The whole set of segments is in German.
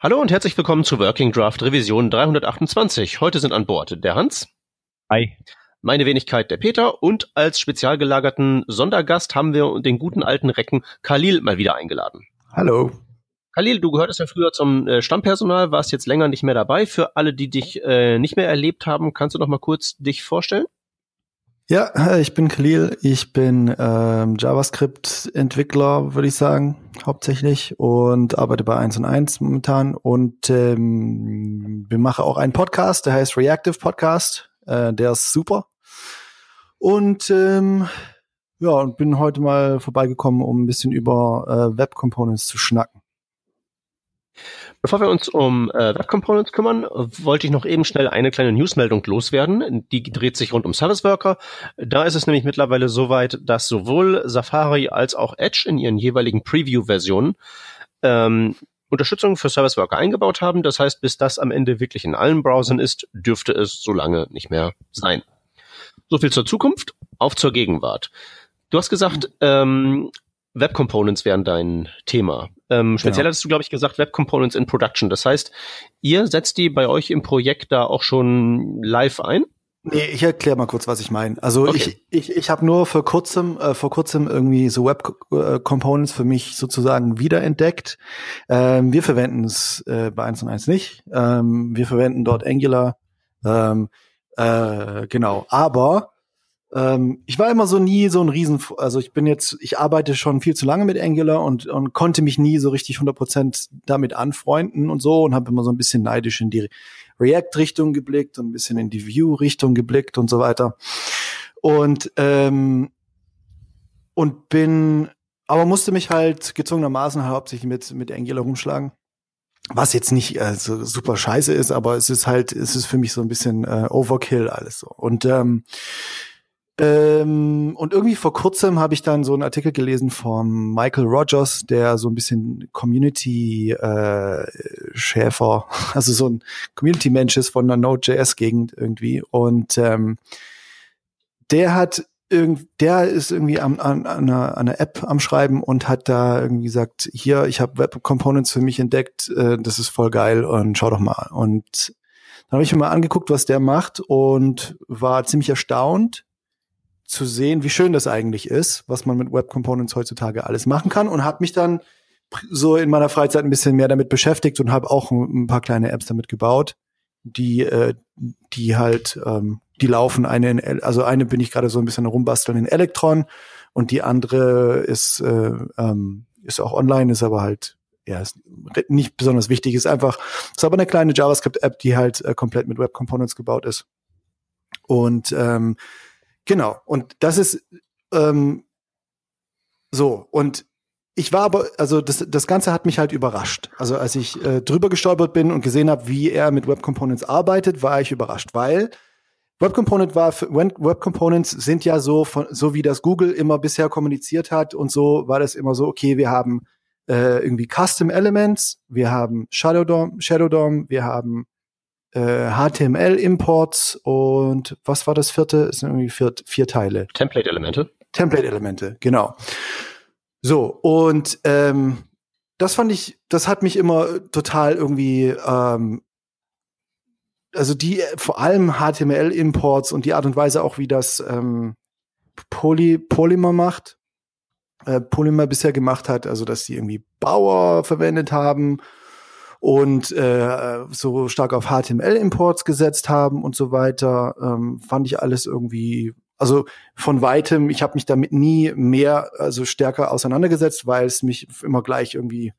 Hallo und herzlich willkommen zu Working Draft Revision 328. Heute sind an Bord der Hans. Hi. Meine Wenigkeit der Peter und als spezial gelagerten Sondergast haben wir den guten alten Recken Khalil mal wieder eingeladen. Hallo. Khalil, du gehörtest ja früher zum äh, Stammpersonal, warst jetzt länger nicht mehr dabei. Für alle, die dich äh, nicht mehr erlebt haben, kannst du noch mal kurz dich vorstellen? Ja, ich bin Khalil. Ich bin ähm, JavaScript-Entwickler, würde ich sagen, hauptsächlich und arbeite bei 1 und 1 momentan und ähm, wir machen auch einen Podcast, der heißt Reactive Podcast. Äh, der ist super. Und ähm, ja, und bin heute mal vorbeigekommen, um ein bisschen über äh, Web Components zu schnacken. Bevor wir uns um äh, Web Components kümmern, wollte ich noch eben schnell eine kleine Newsmeldung loswerden. Die dreht sich rund um Service Worker. Da ist es nämlich mittlerweile soweit, dass sowohl Safari als auch Edge in ihren jeweiligen Preview-Versionen ähm, Unterstützung für Service Worker eingebaut haben. Das heißt, bis das am Ende wirklich in allen Browsern ist, dürfte es so lange nicht mehr sein. So viel zur Zukunft. Auf zur Gegenwart. Du hast gesagt, ähm, Web Components wären dein Thema. Ähm, speziell genau. hattest du, glaube ich, gesagt, Web Components in Production. Das heißt, ihr setzt die bei euch im Projekt da auch schon live ein? Nee, ich erkläre mal kurz, was ich meine. Also okay. ich, ich, ich habe nur vor kurzem, äh, vor kurzem irgendwie so Web äh, Components für mich sozusagen wiederentdeckt. Ähm, wir verwenden es äh, bei 1 und 1 nicht. Ähm, wir verwenden dort Angular. Ähm, äh, genau. Aber ähm, ich war immer so nie so ein Riesen, also ich bin jetzt, ich arbeite schon viel zu lange mit Angular und, und konnte mich nie so richtig 100% damit anfreunden und so und habe immer so ein bisschen neidisch in die React-Richtung geblickt und ein bisschen in die View-Richtung geblickt und so weiter. Und, ähm, und bin, aber musste mich halt gezwungenermaßen hauptsächlich mit, mit Angular rumschlagen. Was jetzt nicht äh, so super scheiße ist, aber es ist halt, es ist für mich so ein bisschen äh, Overkill alles so. Und ähm, ähm, und irgendwie vor kurzem habe ich dann so einen Artikel gelesen von Michael Rogers, der so ein bisschen Community-Schäfer, äh, also so ein Community-Mensch ist von der Node.js-Gegend irgendwie. Und ähm, der hat irgend, der ist irgendwie an, an, an, einer, an einer App am Schreiben und hat da irgendwie gesagt, hier, ich habe Web Components für mich entdeckt, äh, das ist voll geil und schau doch mal. Und dann habe ich mir mal angeguckt, was der macht und war ziemlich erstaunt, zu sehen, wie schön das eigentlich ist, was man mit Web Components heutzutage alles machen kann und habe mich dann so in meiner Freizeit ein bisschen mehr damit beschäftigt und habe auch ein paar kleine Apps damit gebaut, die äh, die halt ähm, die laufen eine in, also eine bin ich gerade so ein bisschen rumbasteln in Electron und die andere ist äh, ähm, ist auch online, ist aber halt ja ist nicht besonders wichtig, ist einfach ist aber eine kleine JavaScript App, die halt äh, komplett mit Web Components gebaut ist. Und ähm, Genau. Und das ist ähm, so. Und ich war aber, also das, das Ganze hat mich halt überrascht. Also als ich äh, drüber gestolpert bin und gesehen habe, wie er mit Web Components arbeitet, war ich überrascht, weil Web Component war, Web Components sind ja so von, so wie das Google immer bisher kommuniziert hat und so war das immer so, okay, wir haben äh, irgendwie Custom Elements, wir haben Shadow DOM, Shadow DOM, wir haben äh, HTML-Imports und was war das vierte? Es sind irgendwie vier, vier Teile. Template-Elemente. Template-Elemente, genau. So, und ähm, das fand ich, das hat mich immer total irgendwie, ähm, also die, vor allem HTML-Imports und die Art und Weise auch, wie das ähm, Poly, Polymer macht, äh, Polymer bisher gemacht hat, also dass sie irgendwie Bauer verwendet haben und äh, so stark auf HTML-Imports gesetzt haben und so weiter, ähm, fand ich alles irgendwie, also von weitem, ich habe mich damit nie mehr, also stärker auseinandergesetzt, weil es mich immer gleich irgendwie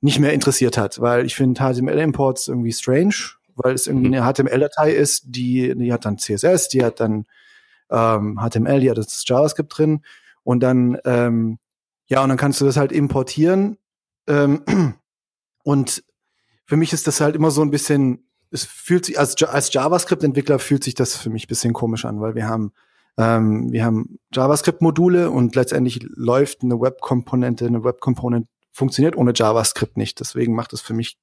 nicht mehr interessiert hat, weil ich finde HTML-Imports irgendwie strange, weil es irgendwie mhm. eine HTML-Datei ist, die, die hat dann CSS, die hat dann ähm, HTML, die hat das JavaScript drin und dann ähm, ja und dann kannst du das halt importieren ähm, und für mich ist das halt immer so ein bisschen, es fühlt sich, als, als JavaScript-Entwickler fühlt sich das für mich ein bisschen komisch an, weil wir haben, ähm, wir haben JavaScript-Module und letztendlich läuft eine Web-Komponente, eine Web-Component funktioniert ohne JavaScript nicht. Deswegen macht es für mich,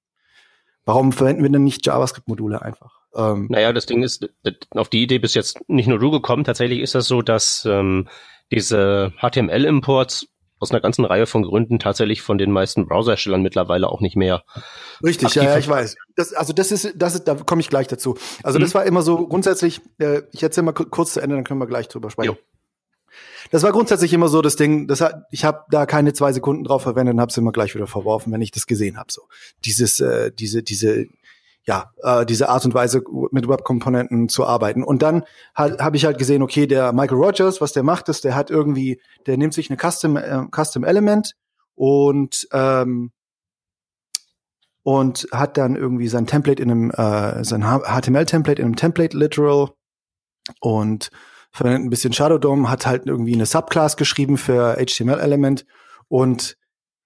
warum verwenden wir denn nicht JavaScript-Module einfach? Ähm, naja, das Ding ist, auf die Idee bist jetzt nicht nur du gekommen. Tatsächlich ist das so, dass ähm, diese HTML-Imports aus einer ganzen Reihe von Gründen tatsächlich von den meisten Browserherstellern mittlerweile auch nicht mehr. Richtig, ja, ja, ich weiß. Das, also das ist, das ist, da komme ich gleich dazu. Also mhm. das war immer so grundsätzlich, äh, ich erzähle mal kurz zu Ende, dann können wir gleich drüber sprechen. Jo. Das war grundsätzlich immer so das Ding, das hat, ich habe da keine zwei Sekunden drauf verwendet und habe es immer gleich wieder verworfen, wenn ich das gesehen habe. So dieses, äh, diese, diese ja, äh, diese Art und Weise mit Web-Komponenten zu arbeiten. Und dann habe ich halt gesehen, okay, der Michael Rogers, was der macht, ist, der hat irgendwie, der nimmt sich eine Custom, äh, Custom Element und ähm, und hat dann irgendwie sein Template in einem äh, sein HTML-Template in einem Template Literal und verwendet ein bisschen Shadow DOM, hat halt irgendwie eine Subclass geschrieben für HTML-Element und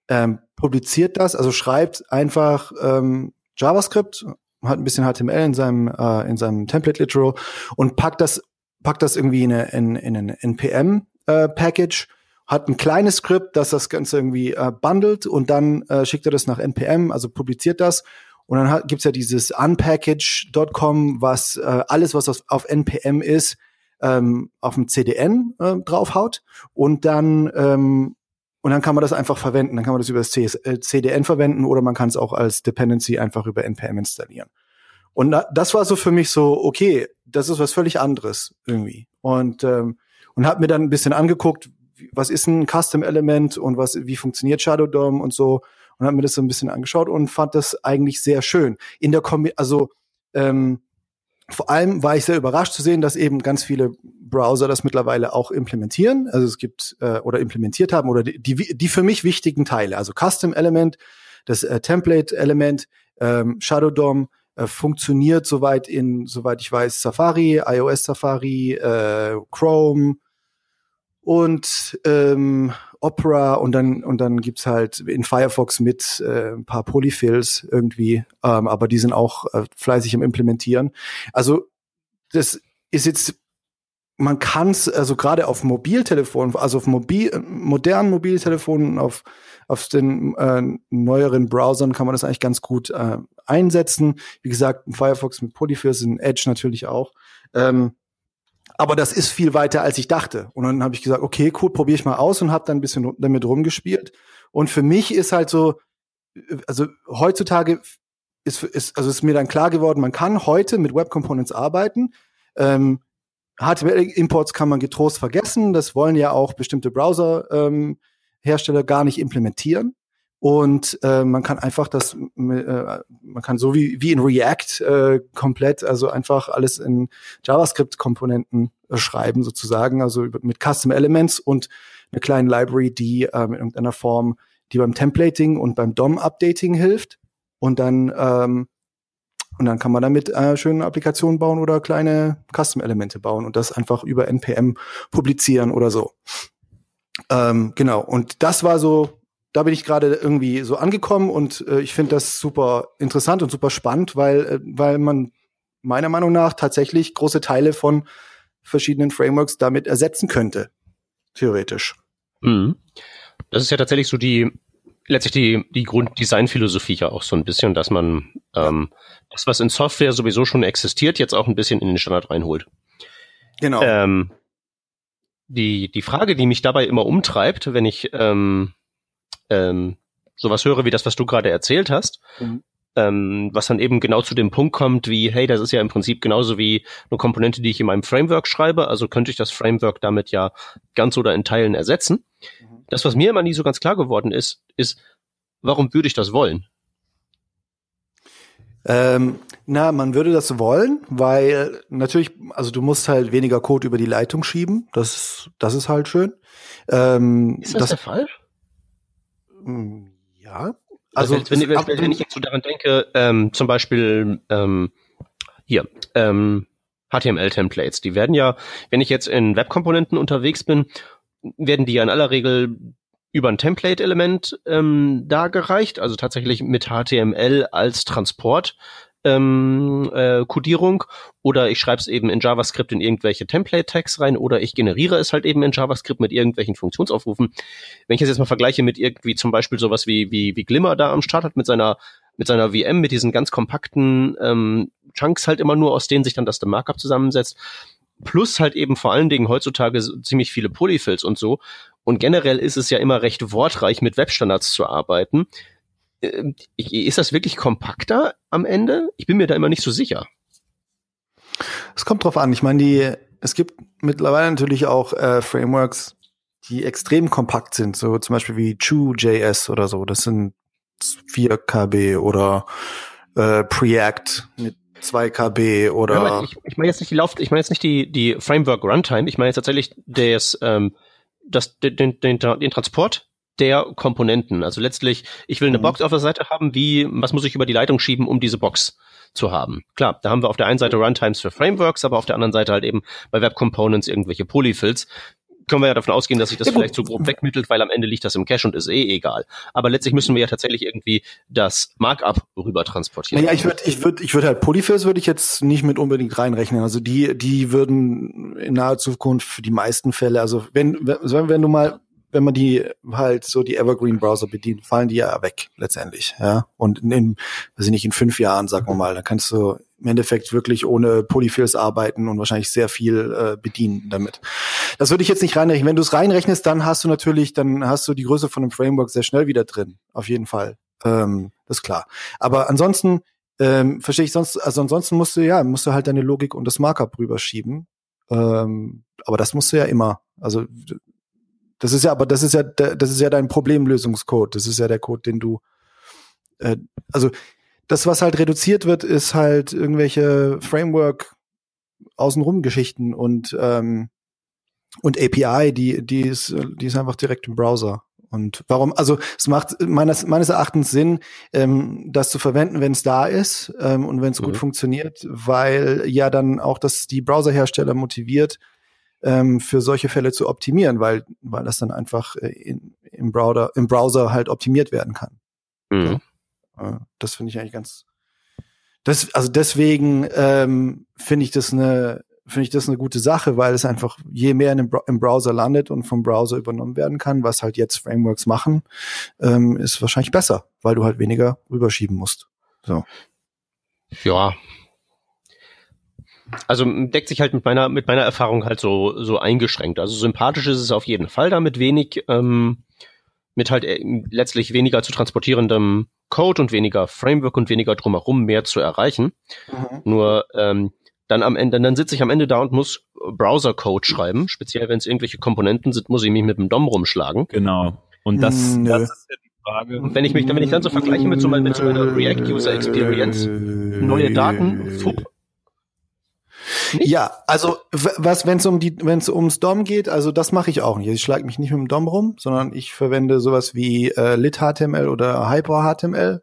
ähm, publiziert das, also schreibt einfach ähm, JavaScript hat ein bisschen HTML in seinem äh, in seinem Template Literal und packt das packt das irgendwie in, eine, in, in ein NPM äh, Package hat ein kleines Skript, das das Ganze irgendwie äh, bundelt und dann äh, schickt er das nach NPM, also publiziert das. Und dann hat, gibt's ja dieses unpackage.com, was äh, alles, was auf, auf NPM ist, ähm, auf dem CDN äh, draufhaut. Und dann ähm, und dann kann man das einfach verwenden. Dann kann man das über das CDN äh, verwenden oder man kann es auch als Dependency einfach über NPM installieren. Und das war so für mich so, okay, das ist was völlig anderes irgendwie. Und, ähm, und habe mir dann ein bisschen angeguckt, was ist ein Custom-Element und was, wie funktioniert Shadow DOM und so. Und habe mir das so ein bisschen angeschaut und fand das eigentlich sehr schön. In der Kombi also ähm, vor allem war ich sehr überrascht zu sehen, dass eben ganz viele Browser das mittlerweile auch implementieren. Also es gibt äh, oder implementiert haben oder die, die, die für mich wichtigen Teile, also Custom Element, das äh, Template Element, ähm, Shadow DOM äh, funktioniert soweit in, soweit ich weiß, Safari, iOS Safari, äh, Chrome und ähm, Opera und dann und dann gibt's halt in Firefox mit äh, ein paar Polyfills irgendwie, ähm, aber die sind auch äh, fleißig im Implementieren. Also das ist jetzt man kann es also gerade auf Mobiltelefonen, also auf mobil, modernen Mobiltelefonen, auf auf den äh, neueren Browsern kann man das eigentlich ganz gut äh, einsetzen. Wie gesagt, Firefox mit Polyfills, in Edge natürlich auch. Ähm, aber das ist viel weiter, als ich dachte. Und dann habe ich gesagt, okay, cool, probiere ich mal aus und habe dann ein bisschen damit rumgespielt. Und für mich ist halt so, also heutzutage ist, ist also ist mir dann klar geworden, man kann heute mit Web Components arbeiten. Ähm, HTML-Imports kann man getrost vergessen. Das wollen ja auch bestimmte Browser-Hersteller ähm, gar nicht implementieren. Und äh, man kann einfach das, äh, man kann so wie, wie in React äh, komplett, also einfach alles in JavaScript-Komponenten äh, schreiben sozusagen, also mit Custom Elements und eine kleine Library, die äh, in irgendeiner Form, die beim Templating und beim DOM-Updating hilft. Und dann ähm, und dann kann man damit äh, schöne Applikationen bauen oder kleine Custom-Elemente bauen und das einfach über NPM publizieren oder so. Ähm, genau. Und das war so da bin ich gerade irgendwie so angekommen und äh, ich finde das super interessant und super spannend, weil, äh, weil man meiner Meinung nach tatsächlich große Teile von verschiedenen Frameworks damit ersetzen könnte. Theoretisch. Mhm. Das ist ja tatsächlich so die, letztlich die, die Grunddesignphilosophie ja auch so ein bisschen, dass man ähm, das, was in Software sowieso schon existiert, jetzt auch ein bisschen in den Standard reinholt. Genau. Ähm, die, die Frage, die mich dabei immer umtreibt, wenn ich ähm, ähm, sowas höre wie das, was du gerade erzählt hast, mhm. ähm, was dann eben genau zu dem Punkt kommt, wie, hey, das ist ja im Prinzip genauso wie eine Komponente, die ich in meinem Framework schreibe, also könnte ich das Framework damit ja ganz oder in Teilen ersetzen. Mhm. Das, was mir immer nie so ganz klar geworden ist, ist, warum würde ich das wollen? Ähm, na, man würde das wollen, weil natürlich, also du musst halt weniger Code über die Leitung schieben. Das, das ist halt schön. Ähm, ist das, das der Fall? Hm, ja. Also, also wenn, wenn, wenn, ich jetzt so daran denke, ähm, zum Beispiel ähm, hier, ähm, HTML-Templates, die werden ja, wenn ich jetzt in Webkomponenten unterwegs bin, werden die ja in aller Regel über ein Template-Element ähm, dargereicht, also tatsächlich mit HTML als Transport ähm, äh, Codierung oder ich schreibe es eben in JavaScript in irgendwelche Template-Tags rein oder ich generiere es halt eben in JavaScript mit irgendwelchen Funktionsaufrufen. Wenn ich das jetzt mal vergleiche mit irgendwie zum Beispiel sowas wie, wie, wie Glimmer da am Start hat mit seiner mit seiner VM, mit diesen ganz kompakten ähm, Chunks halt immer nur, aus denen sich dann das Markup zusammensetzt, plus halt eben vor allen Dingen heutzutage ziemlich viele Polyfills und so. Und generell ist es ja immer recht wortreich, mit Webstandards zu arbeiten. Äh, ist das wirklich kompakter am Ende? Ich bin mir da immer nicht so sicher. Es kommt drauf an. Ich meine, die, es gibt mittlerweile natürlich auch äh, Frameworks, die extrem kompakt sind, so zum Beispiel wie Chew.js oder so. Das sind 4 KB oder äh, Preact mit 2 KB oder. Ja, ich, ich meine jetzt nicht die Lauf, ich meine jetzt nicht die die Framework Runtime. Ich meine jetzt tatsächlich das ähm, das den, den, den Transport der Komponenten. Also letztlich, ich will eine mhm. Box auf der Seite haben, wie, was muss ich über die Leitung schieben, um diese Box zu haben? Klar, da haben wir auf der einen Seite Runtimes für Frameworks, aber auf der anderen Seite halt eben bei Web Components irgendwelche Polyfills können wir ja davon ausgehen, dass sich das ja, vielleicht so grob wegmittelt, weil am Ende liegt das im Cache und ist eh egal. Aber letztlich müssen wir ja tatsächlich irgendwie das Markup rüber transportieren. Naja, ich würde, ich würde, ich würde halt Polyfills würde ich jetzt nicht mit unbedingt reinrechnen. Also die, die würden in naher Zukunft für die meisten Fälle, also wenn, wenn, wenn du mal wenn man die halt so die Evergreen Browser bedient, fallen die ja weg letztendlich, ja. Und in, in weiß ich nicht, in fünf Jahren, sagen wir mal, da kannst du im Endeffekt wirklich ohne Polyfills arbeiten und wahrscheinlich sehr viel äh, bedienen damit. Das würde ich jetzt nicht reinrechnen. Wenn du es reinrechnest, dann hast du natürlich, dann hast du die Größe von einem Framework sehr schnell wieder drin. Auf jeden Fall. Ähm, das ist klar. Aber ansonsten, ähm, verstehe ich sonst, also ansonsten musst du ja, musst du halt deine Logik und das Markup rüberschieben. Ähm, aber das musst du ja immer. Also das ist ja, aber das ist ja, das ist ja dein Problemlösungscode. Das ist ja der Code, den du, äh, also das, was halt reduziert wird, ist halt irgendwelche Framework außenrum Geschichten und ähm, und API, die die ist die ist einfach direkt im Browser. Und warum? Also es macht meines meines Erachtens Sinn, ähm, das zu verwenden, wenn es da ist ähm, und wenn es mhm. gut funktioniert, weil ja dann auch das die Browserhersteller motiviert, ähm, für solche Fälle zu optimieren, weil, weil das dann einfach äh, in, im, Browser, im Browser halt optimiert werden kann. Mhm. So. Äh, das finde ich eigentlich ganz. Das, also deswegen ähm, finde ich das eine finde ich das eine gute Sache, weil es einfach je mehr in dem, im Browser landet und vom Browser übernommen werden kann, was halt jetzt Frameworks machen, ähm, ist wahrscheinlich besser, weil du halt weniger rüberschieben musst. So. Ja, also deckt sich halt mit meiner mit meiner Erfahrung halt so so eingeschränkt. Also sympathisch ist es auf jeden Fall damit wenig ähm, mit halt äh, letztlich weniger zu transportierendem Code und weniger Framework und weniger drumherum mehr zu erreichen. Mhm. Nur ähm, dann am Ende, dann sitze ich am Ende da und muss Browser-Code schreiben. Speziell wenn es irgendwelche Komponenten sind, muss ich mich mit dem DOM rumschlagen. Genau. Und das, Nö. das ist ja die Frage. Und wenn ich mich, wenn ich dann so vergleiche mit so, mit so einer React User Experience, neue Daten, fupp, nicht? Ja, also was, wenn es um die, wenn es ums DOM geht, also das mache ich auch nicht. Ich schlage mich nicht mit dem DOM rum, sondern ich verwende sowas wie äh, lit-HTML oder Hyper-HTML.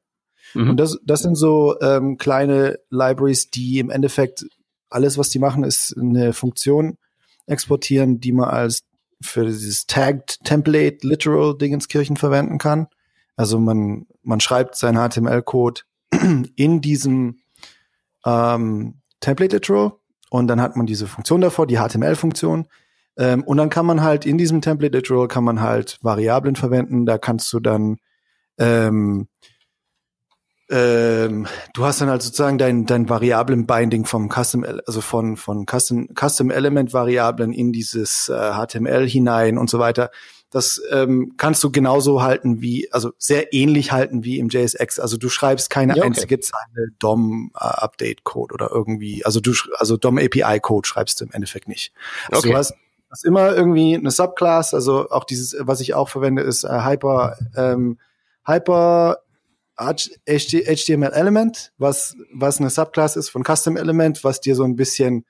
Mhm. Und das, das sind so ähm, kleine Libraries, die im Endeffekt alles, was die machen, ist eine Funktion exportieren, die man als für dieses Tagged Template Literal Dingenskirchen verwenden kann. Also man, man schreibt seinen HTML-Code in diesem ähm, Template Literal und dann hat man diese Funktion davor, die HTML-Funktion. Ähm, und dann kann man halt in diesem Template Literal kann man halt Variablen verwenden. Da kannst du dann ähm, ähm, du hast dann halt sozusagen dein, dein Variablen-Binding vom Custom, also von, von Custom, Custom Element Variablen in dieses äh, HTML hinein und so weiter. Das ähm, kannst du genauso halten wie, also sehr ähnlich halten wie im JSX. Also du schreibst keine ja, okay. einzige Zeile DOM-Update-Code oder irgendwie, also du, also DOM-API-Code schreibst du im Endeffekt nicht. Also okay. du hast, hast immer irgendwie eine Subclass, also auch dieses, was ich auch verwende, ist äh, Hyper, ähm, Hyper HTML Element, was, was eine Subclass ist von Custom Element, was dir so ein bisschen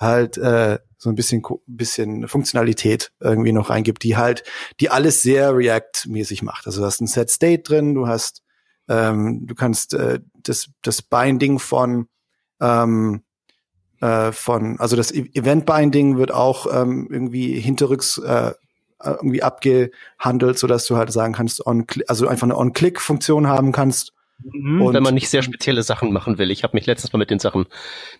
halt äh, so ein bisschen bisschen Funktionalität irgendwie noch reingibt, die halt die alles sehr React-mäßig macht. Also du hast ein Set State drin, du hast ähm, du kannst äh, das das Binding von ähm, äh, von also das e-, Event Binding wird auch ähm, irgendwie hinterrücks äh, irgendwie abgehandelt, so dass du halt sagen kannst, on also einfach eine On-Click-Funktion haben kannst Mhm, und wenn man nicht sehr spezielle Sachen machen will. Ich habe mich letztens mal mit den Sachen,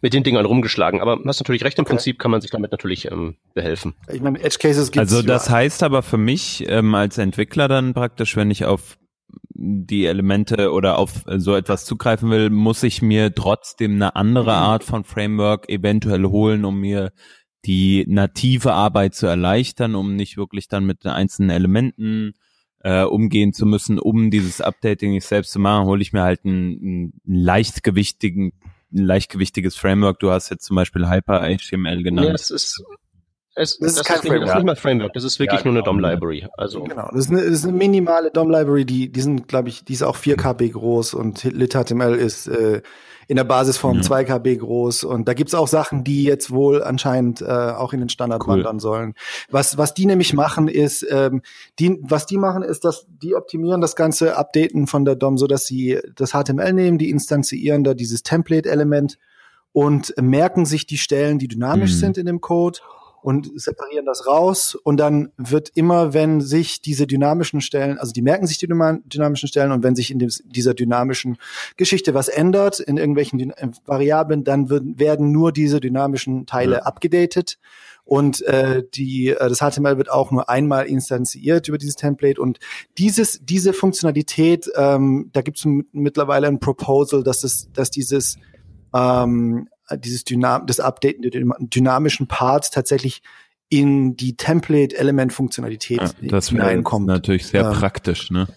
mit den Dingern rumgeschlagen. Aber du hast natürlich recht, im okay. Prinzip kann man sich damit natürlich ähm, behelfen. Ich meine, Edge Cases gibt's Also das überall. heißt aber für mich ähm, als Entwickler dann praktisch, wenn ich auf die Elemente oder auf so etwas zugreifen will, muss ich mir trotzdem eine andere mhm. Art von Framework eventuell holen, um mir die native Arbeit zu erleichtern, um nicht wirklich dann mit den einzelnen Elementen äh, umgehen zu müssen, um dieses Updating nicht selbst zu machen, hole ich mir halt ein, ein leichtgewichtigen, ein leichtgewichtiges Framework. Du hast jetzt zum Beispiel Hyper HTML genannt. Ja, das ist es, das, das, ist kein ist Framework. Das ist nicht mal Framework, das ist wirklich ja, nur eine genau. DOM-Library. Also. Genau, das ist eine, das ist eine minimale DOM-Library, die, die sind, glaube ich, die ist auch 4 KB groß und LitHTML ist äh, in der Basisform mhm. 2 KB groß und da gibt's auch Sachen, die jetzt wohl anscheinend äh, auch in den Standard cool. wandern sollen. Was, was die nämlich machen ist, ähm, die, was die machen ist, dass die optimieren das ganze Updaten von der DOM, so dass sie das HTML nehmen, die instanzieren da dieses Template-Element und merken sich die Stellen, die dynamisch mhm. sind in dem Code und separieren das raus. Und dann wird immer, wenn sich diese dynamischen Stellen, also die merken sich die dynamischen Stellen und wenn sich in dieser dynamischen Geschichte was ändert, in irgendwelchen äh, Variablen, dann wird, werden nur diese dynamischen Teile ja. abgedatet. Und äh, die, äh, das HTML wird auch nur einmal instanziert über dieses Template. Und dieses, diese Funktionalität, ähm, da gibt es mittlerweile ein Proposal, dass es, dass dieses ähm, dieses Dynam das Updaten der dynamischen Parts tatsächlich in die Template-Element-Funktionalität ja, das hineinkommt. Das natürlich sehr ähm, praktisch, ne?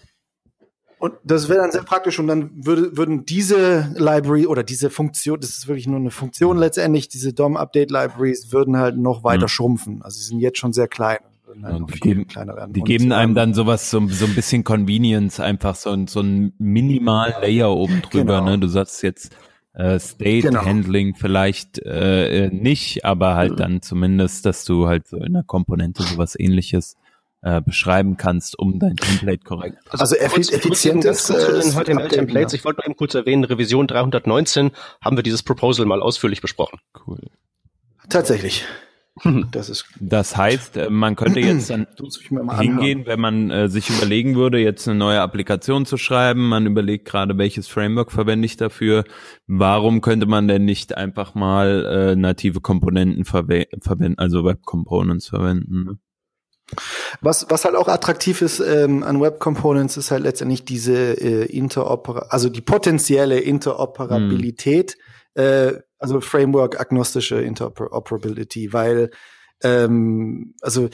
Und das wäre dann sehr praktisch und dann würde, würden diese Library oder diese Funktion, das ist wirklich nur eine Funktion letztendlich, diese DOM-Update-Libraries würden halt noch weiter mhm. schrumpfen. Also sie sind jetzt schon sehr klein. Halt die geben, die geben einem dann sowas, so, so ein bisschen Convenience, einfach so, so ein minimal Layer oben drüber, genau. ne? Du sagst jetzt, äh, State genau. Handling vielleicht äh, nicht, aber halt dann zumindest, dass du halt so in der Komponente sowas ähnliches äh, beschreiben kannst, um dein Template korrekt. Also, also kurz, effizient ist äh, den HTML-Templates. Ich wollte eben kurz erwähnen, Revision 319 haben wir dieses Proposal mal ausführlich besprochen. Cool. Tatsächlich. Das ist. Das heißt, äh, man könnte jetzt dann hingehen, wenn man äh, sich überlegen würde, jetzt eine neue Applikation zu schreiben. Man überlegt gerade, welches Framework verwende ich dafür. Warum könnte man denn nicht einfach mal äh, native Komponenten verwenden, also Web Components verwenden? Ne? Was, was halt auch attraktiv ist ähm, an Web Components, ist halt letztendlich diese äh, Interopera, also die potenzielle Interoperabilität. Hm. Äh, also Framework-agnostische Interoperability, weil ähm, also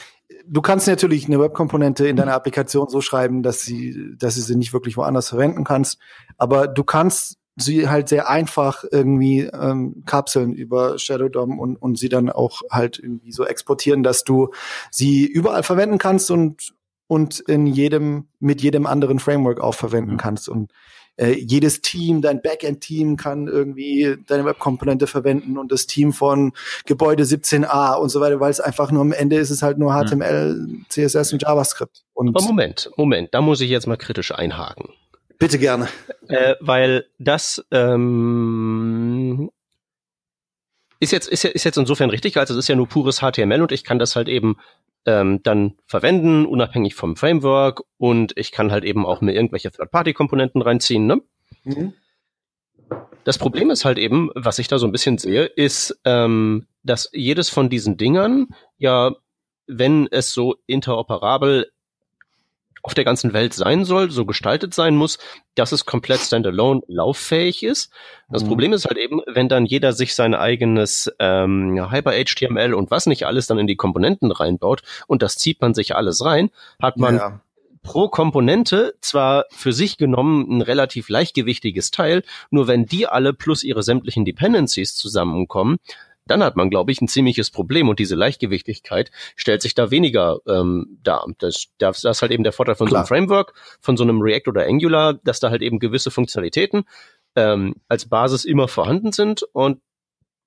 du kannst natürlich eine Webkomponente in deiner Applikation so schreiben, dass sie, dass du sie nicht wirklich woanders verwenden kannst, aber du kannst sie halt sehr einfach irgendwie ähm, kapseln über Shadow DOM und, und sie dann auch halt irgendwie so exportieren, dass du sie überall verwenden kannst und und in jedem mit jedem anderen Framework auch verwenden mhm. kannst und äh, jedes Team, dein Backend-Team kann irgendwie deine Webkomponente verwenden und das Team von Gebäude 17a und so weiter, weil es einfach nur am Ende ist es halt nur HTML, CSS und JavaScript. Und Aber Moment, Moment, da muss ich jetzt mal kritisch einhaken. Bitte gerne. Äh, weil das ähm, ist jetzt, ist, ist jetzt insofern richtig, also es ist ja nur pures HTML und ich kann das halt eben ähm, dann verwenden, unabhängig vom Framework und ich kann halt eben auch mir irgendwelche Third-Party-Komponenten reinziehen. Ne? Mhm. Das Problem ist halt eben, was ich da so ein bisschen sehe, ist, ähm, dass jedes von diesen Dingern ja, wenn es so interoperabel auf der ganzen Welt sein soll, so gestaltet sein muss, dass es komplett standalone lauffähig ist. Das mhm. Problem ist halt eben, wenn dann jeder sich sein eigenes ähm, Hyper-HTML und was nicht alles dann in die Komponenten reinbaut und das zieht man sich alles rein, hat man ja. pro Komponente zwar für sich genommen ein relativ leichtgewichtiges Teil, nur wenn die alle plus ihre sämtlichen Dependencies zusammenkommen, dann hat man, glaube ich, ein ziemliches Problem und diese Leichtgewichtigkeit stellt sich da weniger ähm, dar. Das, das ist halt eben der Vorteil von Klar. so einem Framework, von so einem React oder Angular, dass da halt eben gewisse Funktionalitäten ähm, als Basis immer vorhanden sind und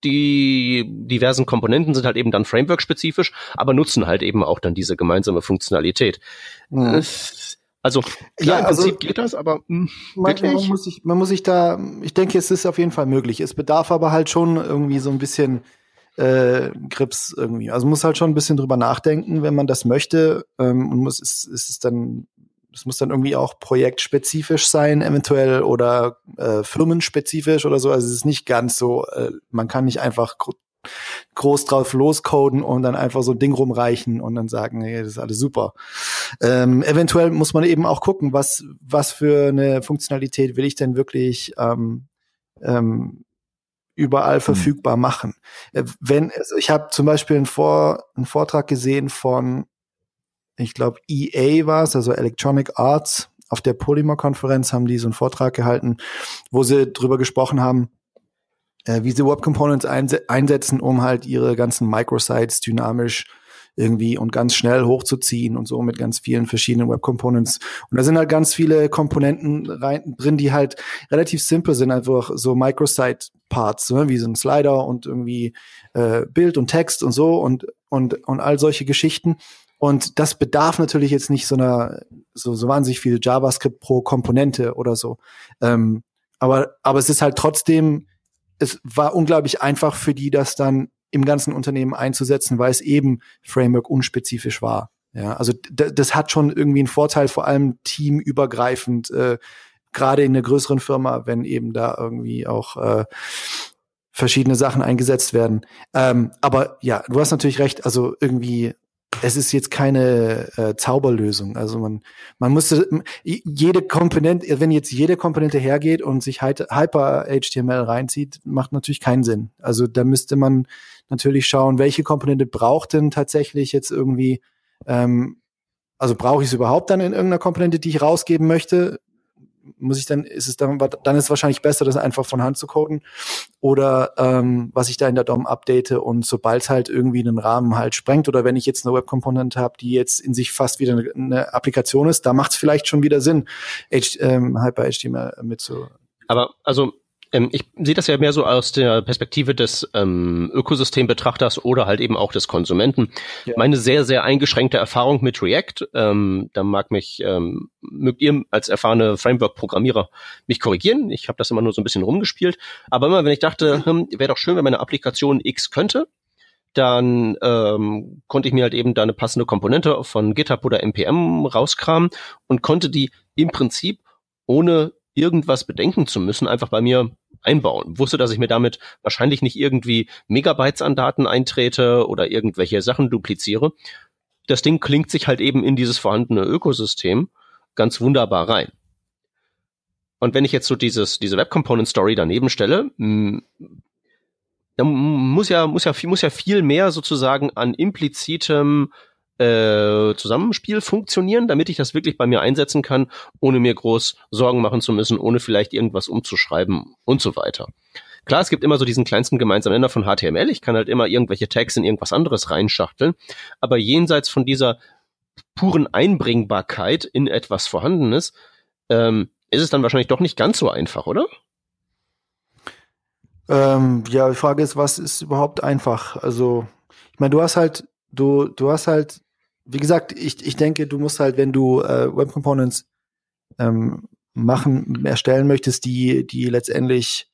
die diversen Komponenten sind halt eben dann Framework-spezifisch, aber nutzen halt eben auch dann diese gemeinsame Funktionalität. Mhm. Also klar, ja, im also, Prinzip geht das, aber mh, man, man, muss sich, man muss sich da, ich denke, es ist auf jeden Fall möglich. Es bedarf aber halt schon irgendwie so ein bisschen äh, Grips irgendwie. Also muss halt schon ein bisschen drüber nachdenken, wenn man das möchte. Ähm, und muss ist, ist es dann, es muss dann irgendwie auch projektspezifisch sein, eventuell oder äh, firmenspezifisch oder so. Also es ist nicht ganz so, äh, man kann nicht einfach groß drauf loscoden und dann einfach so ein Ding rumreichen und dann sagen, nee, das ist alles super. Ähm, eventuell muss man eben auch gucken, was, was für eine Funktionalität will ich denn wirklich ähm, ähm, überall mhm. verfügbar machen. Äh, wenn also ich habe zum Beispiel einen, Vor, einen Vortrag gesehen von, ich glaube EA war es, also Electronic Arts. Auf der Polymer-Konferenz haben die so einen Vortrag gehalten, wo sie drüber gesprochen haben, äh, wie sie Web Components einsetzen, um halt ihre ganzen Microsites dynamisch irgendwie und ganz schnell hochzuziehen und so mit ganz vielen verschiedenen Web Components. Und da sind halt ganz viele Komponenten rein, drin, die halt relativ simpel sind, einfach so Microsite Parts, ne, wie so ein Slider und irgendwie äh, Bild und Text und so und und und all solche Geschichten. Und das bedarf natürlich jetzt nicht so einer so so wahnsinnig viel JavaScript pro Komponente oder so. Ähm, aber aber es ist halt trotzdem es war unglaublich einfach für die, das dann im ganzen Unternehmen einzusetzen, weil es eben Framework unspezifisch war. Ja, also das hat schon irgendwie einen Vorteil, vor allem teamübergreifend, äh, gerade in einer größeren Firma, wenn eben da irgendwie auch äh, verschiedene Sachen eingesetzt werden. Ähm, aber ja, du hast natürlich recht, also irgendwie es ist jetzt keine äh, Zauberlösung. Also man, man musste jede Komponente, wenn jetzt jede Komponente hergeht und sich Hyper HTML reinzieht, macht natürlich keinen Sinn. Also da müsste man natürlich schauen, welche Komponente braucht denn tatsächlich jetzt irgendwie, ähm, also brauche ich es überhaupt dann in irgendeiner Komponente, die ich rausgeben möchte? Muss ich dann, ist es dann, dann ist es wahrscheinlich besser, das einfach von Hand zu coden. Oder ähm, was ich da in der DOM update und sobald halt irgendwie einen Rahmen halt sprengt oder wenn ich jetzt eine Web-Component habe, die jetzt in sich fast wieder eine, eine Applikation ist, da macht es vielleicht schon wieder Sinn, H ähm, Hyper-HTML mit zu. Aber also ähm, ich sehe das ja mehr so aus der Perspektive des ähm, Ökosystembetrachters oder halt eben auch des Konsumenten. Ja. Meine sehr, sehr eingeschränkte Erfahrung mit React, ähm, da mag mich, ähm, mögt ihr als erfahrene Framework-Programmierer mich korrigieren. Ich habe das immer nur so ein bisschen rumgespielt. Aber immer, wenn ich dachte, hm, wäre doch schön, wenn meine Applikation X könnte, dann ähm, konnte ich mir halt eben da eine passende Komponente von GitHub oder NPM rauskramen und konnte die im Prinzip ohne irgendwas bedenken zu müssen, einfach bei mir einbauen. Wusste, dass ich mir damit wahrscheinlich nicht irgendwie Megabytes an Daten eintrete oder irgendwelche Sachen dupliziere. Das Ding klingt sich halt eben in dieses vorhandene Ökosystem ganz wunderbar rein. Und wenn ich jetzt so dieses, diese Web Component Story daneben stelle, hm, dann muss ja, muss ja, muss ja viel mehr sozusagen an implizitem äh, Zusammenspiel funktionieren, damit ich das wirklich bei mir einsetzen kann, ohne mir groß Sorgen machen zu müssen, ohne vielleicht irgendwas umzuschreiben und so weiter. Klar, es gibt immer so diesen kleinsten gemeinsamen Nenner von HTML. Ich kann halt immer irgendwelche Tags in irgendwas anderes reinschachteln. Aber jenseits von dieser puren Einbringbarkeit in etwas Vorhandenes, ähm, ist es dann wahrscheinlich doch nicht ganz so einfach, oder? Ähm, ja, die Frage ist, was ist überhaupt einfach? Also, ich meine, du hast halt, du, du hast halt wie gesagt, ich, ich denke, du musst halt, wenn du äh, Web Components ähm, machen, erstellen möchtest, die, die letztendlich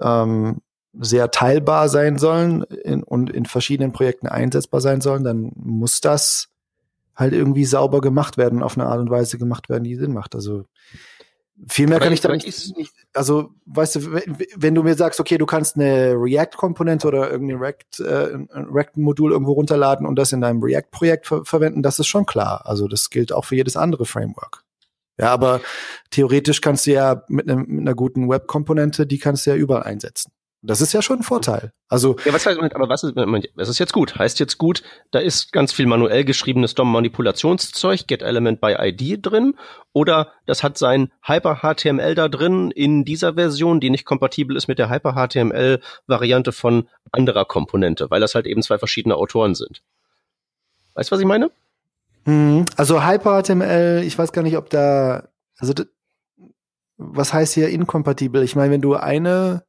ähm, sehr teilbar sein sollen in, und in verschiedenen Projekten einsetzbar sein sollen, dann muss das halt irgendwie sauber gemacht werden, auf eine Art und Weise gemacht werden, die Sinn macht. Also viel mehr kann ich da nicht, nicht, also weißt du, wenn du mir sagst, okay, du kannst eine React-Komponente oder irgendein React, äh, React-Modul irgendwo runterladen und das in deinem React-Projekt ver verwenden, das ist schon klar. Also das gilt auch für jedes andere Framework. Ja, aber theoretisch kannst du ja mit, ne, mit einer guten Web-Komponente, die kannst du ja überall einsetzen. Das ist ja schon ein Vorteil. Also ja, was heißt, aber was ist, was ist jetzt gut? Heißt jetzt gut, da ist ganz viel manuell geschriebenes DOM-Manipulationszeug, Get Element by ID drin, oder das hat sein Hyper-HTML da drin in dieser Version, die nicht kompatibel ist mit der Hyper-HTML-Variante von anderer Komponente, weil das halt eben zwei verschiedene Autoren sind. Weißt du, was ich meine? Mhm. Also Hyper-HTML, ich weiß gar nicht, ob da, also was heißt hier inkompatibel? Ich meine, wenn du eine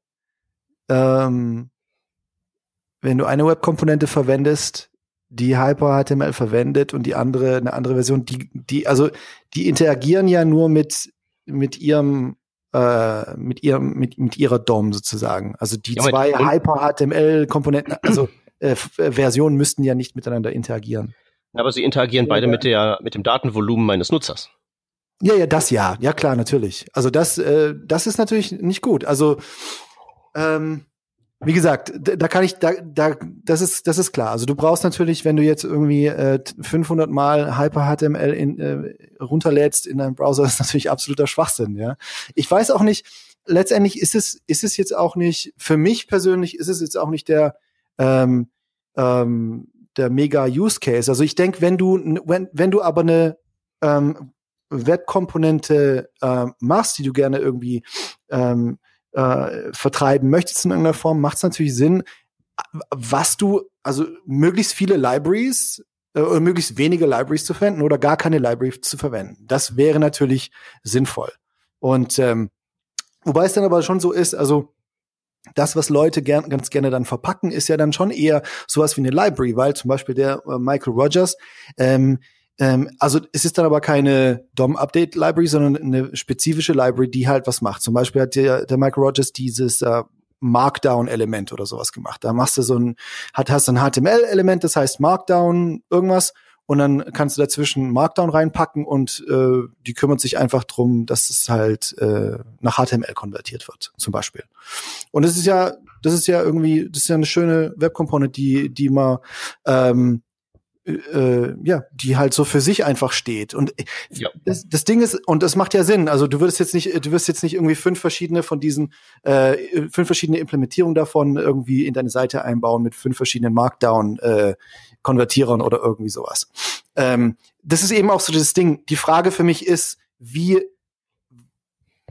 ähm, wenn du eine Webkomponente verwendest, die Hyper-HTML verwendet und die andere, eine andere Version, die, die, also die interagieren ja nur mit, mit ihrem, äh, mit ihrem, mit, mit ihrer DOM sozusagen. Also die ja, zwei Hyper-HTML-Komponenten, also äh, Versionen müssten ja nicht miteinander interagieren. Aber sie interagieren ja, beide mit der, mit dem Datenvolumen meines Nutzers. Ja, ja, das ja. Ja, klar, natürlich. Also das, äh, das ist natürlich nicht gut. Also ähm, wie gesagt, da kann ich, da, da, das ist, das ist klar. Also du brauchst natürlich, wenn du jetzt irgendwie äh, 500 Mal Hyper-HTML in, äh, runterlädst in deinem Browser, ist natürlich absoluter Schwachsinn. Ja, ich weiß auch nicht. letztendlich ist es, ist es jetzt auch nicht, für mich persönlich ist es jetzt auch nicht der, ähm, ähm, der mega Use Case. Also ich denke, wenn du, wenn, wenn du aber eine ähm, Webkomponente äh, machst, die du gerne irgendwie ähm, äh, vertreiben möchtest in irgendeiner Form, macht es natürlich Sinn, was du, also möglichst viele Libraries äh, oder möglichst wenige Libraries zu verwenden oder gar keine Libraries zu verwenden. Das wäre natürlich sinnvoll. Und ähm, wobei es dann aber schon so ist, also das, was Leute gern, ganz gerne dann verpacken, ist ja dann schon eher sowas wie eine Library, weil zum Beispiel der äh, Michael Rogers, ähm, ähm, also es ist dann aber keine DOM-Update-Library, sondern eine spezifische Library, die halt was macht. Zum Beispiel hat der, der Michael Rogers dieses äh, Markdown-Element oder sowas gemacht. Da machst du so ein, hat, hast ein HTML-Element, das heißt Markdown irgendwas und dann kannst du dazwischen Markdown reinpacken und äh, die kümmert sich einfach drum, dass es halt äh, nach HTML konvertiert wird, zum Beispiel. Und das ist ja, das ist ja irgendwie, das ist ja eine schöne Web-Component, die, die man ähm, äh, ja, die halt so für sich einfach steht. Und ja. das, das Ding ist, und das macht ja Sinn. Also du würdest jetzt nicht, du wirst jetzt nicht irgendwie fünf verschiedene von diesen, äh, fünf verschiedene Implementierungen davon irgendwie in deine Seite einbauen mit fünf verschiedenen Markdown äh, oder irgendwie sowas. Ähm, das ist eben auch so das Ding. Die Frage für mich ist, wie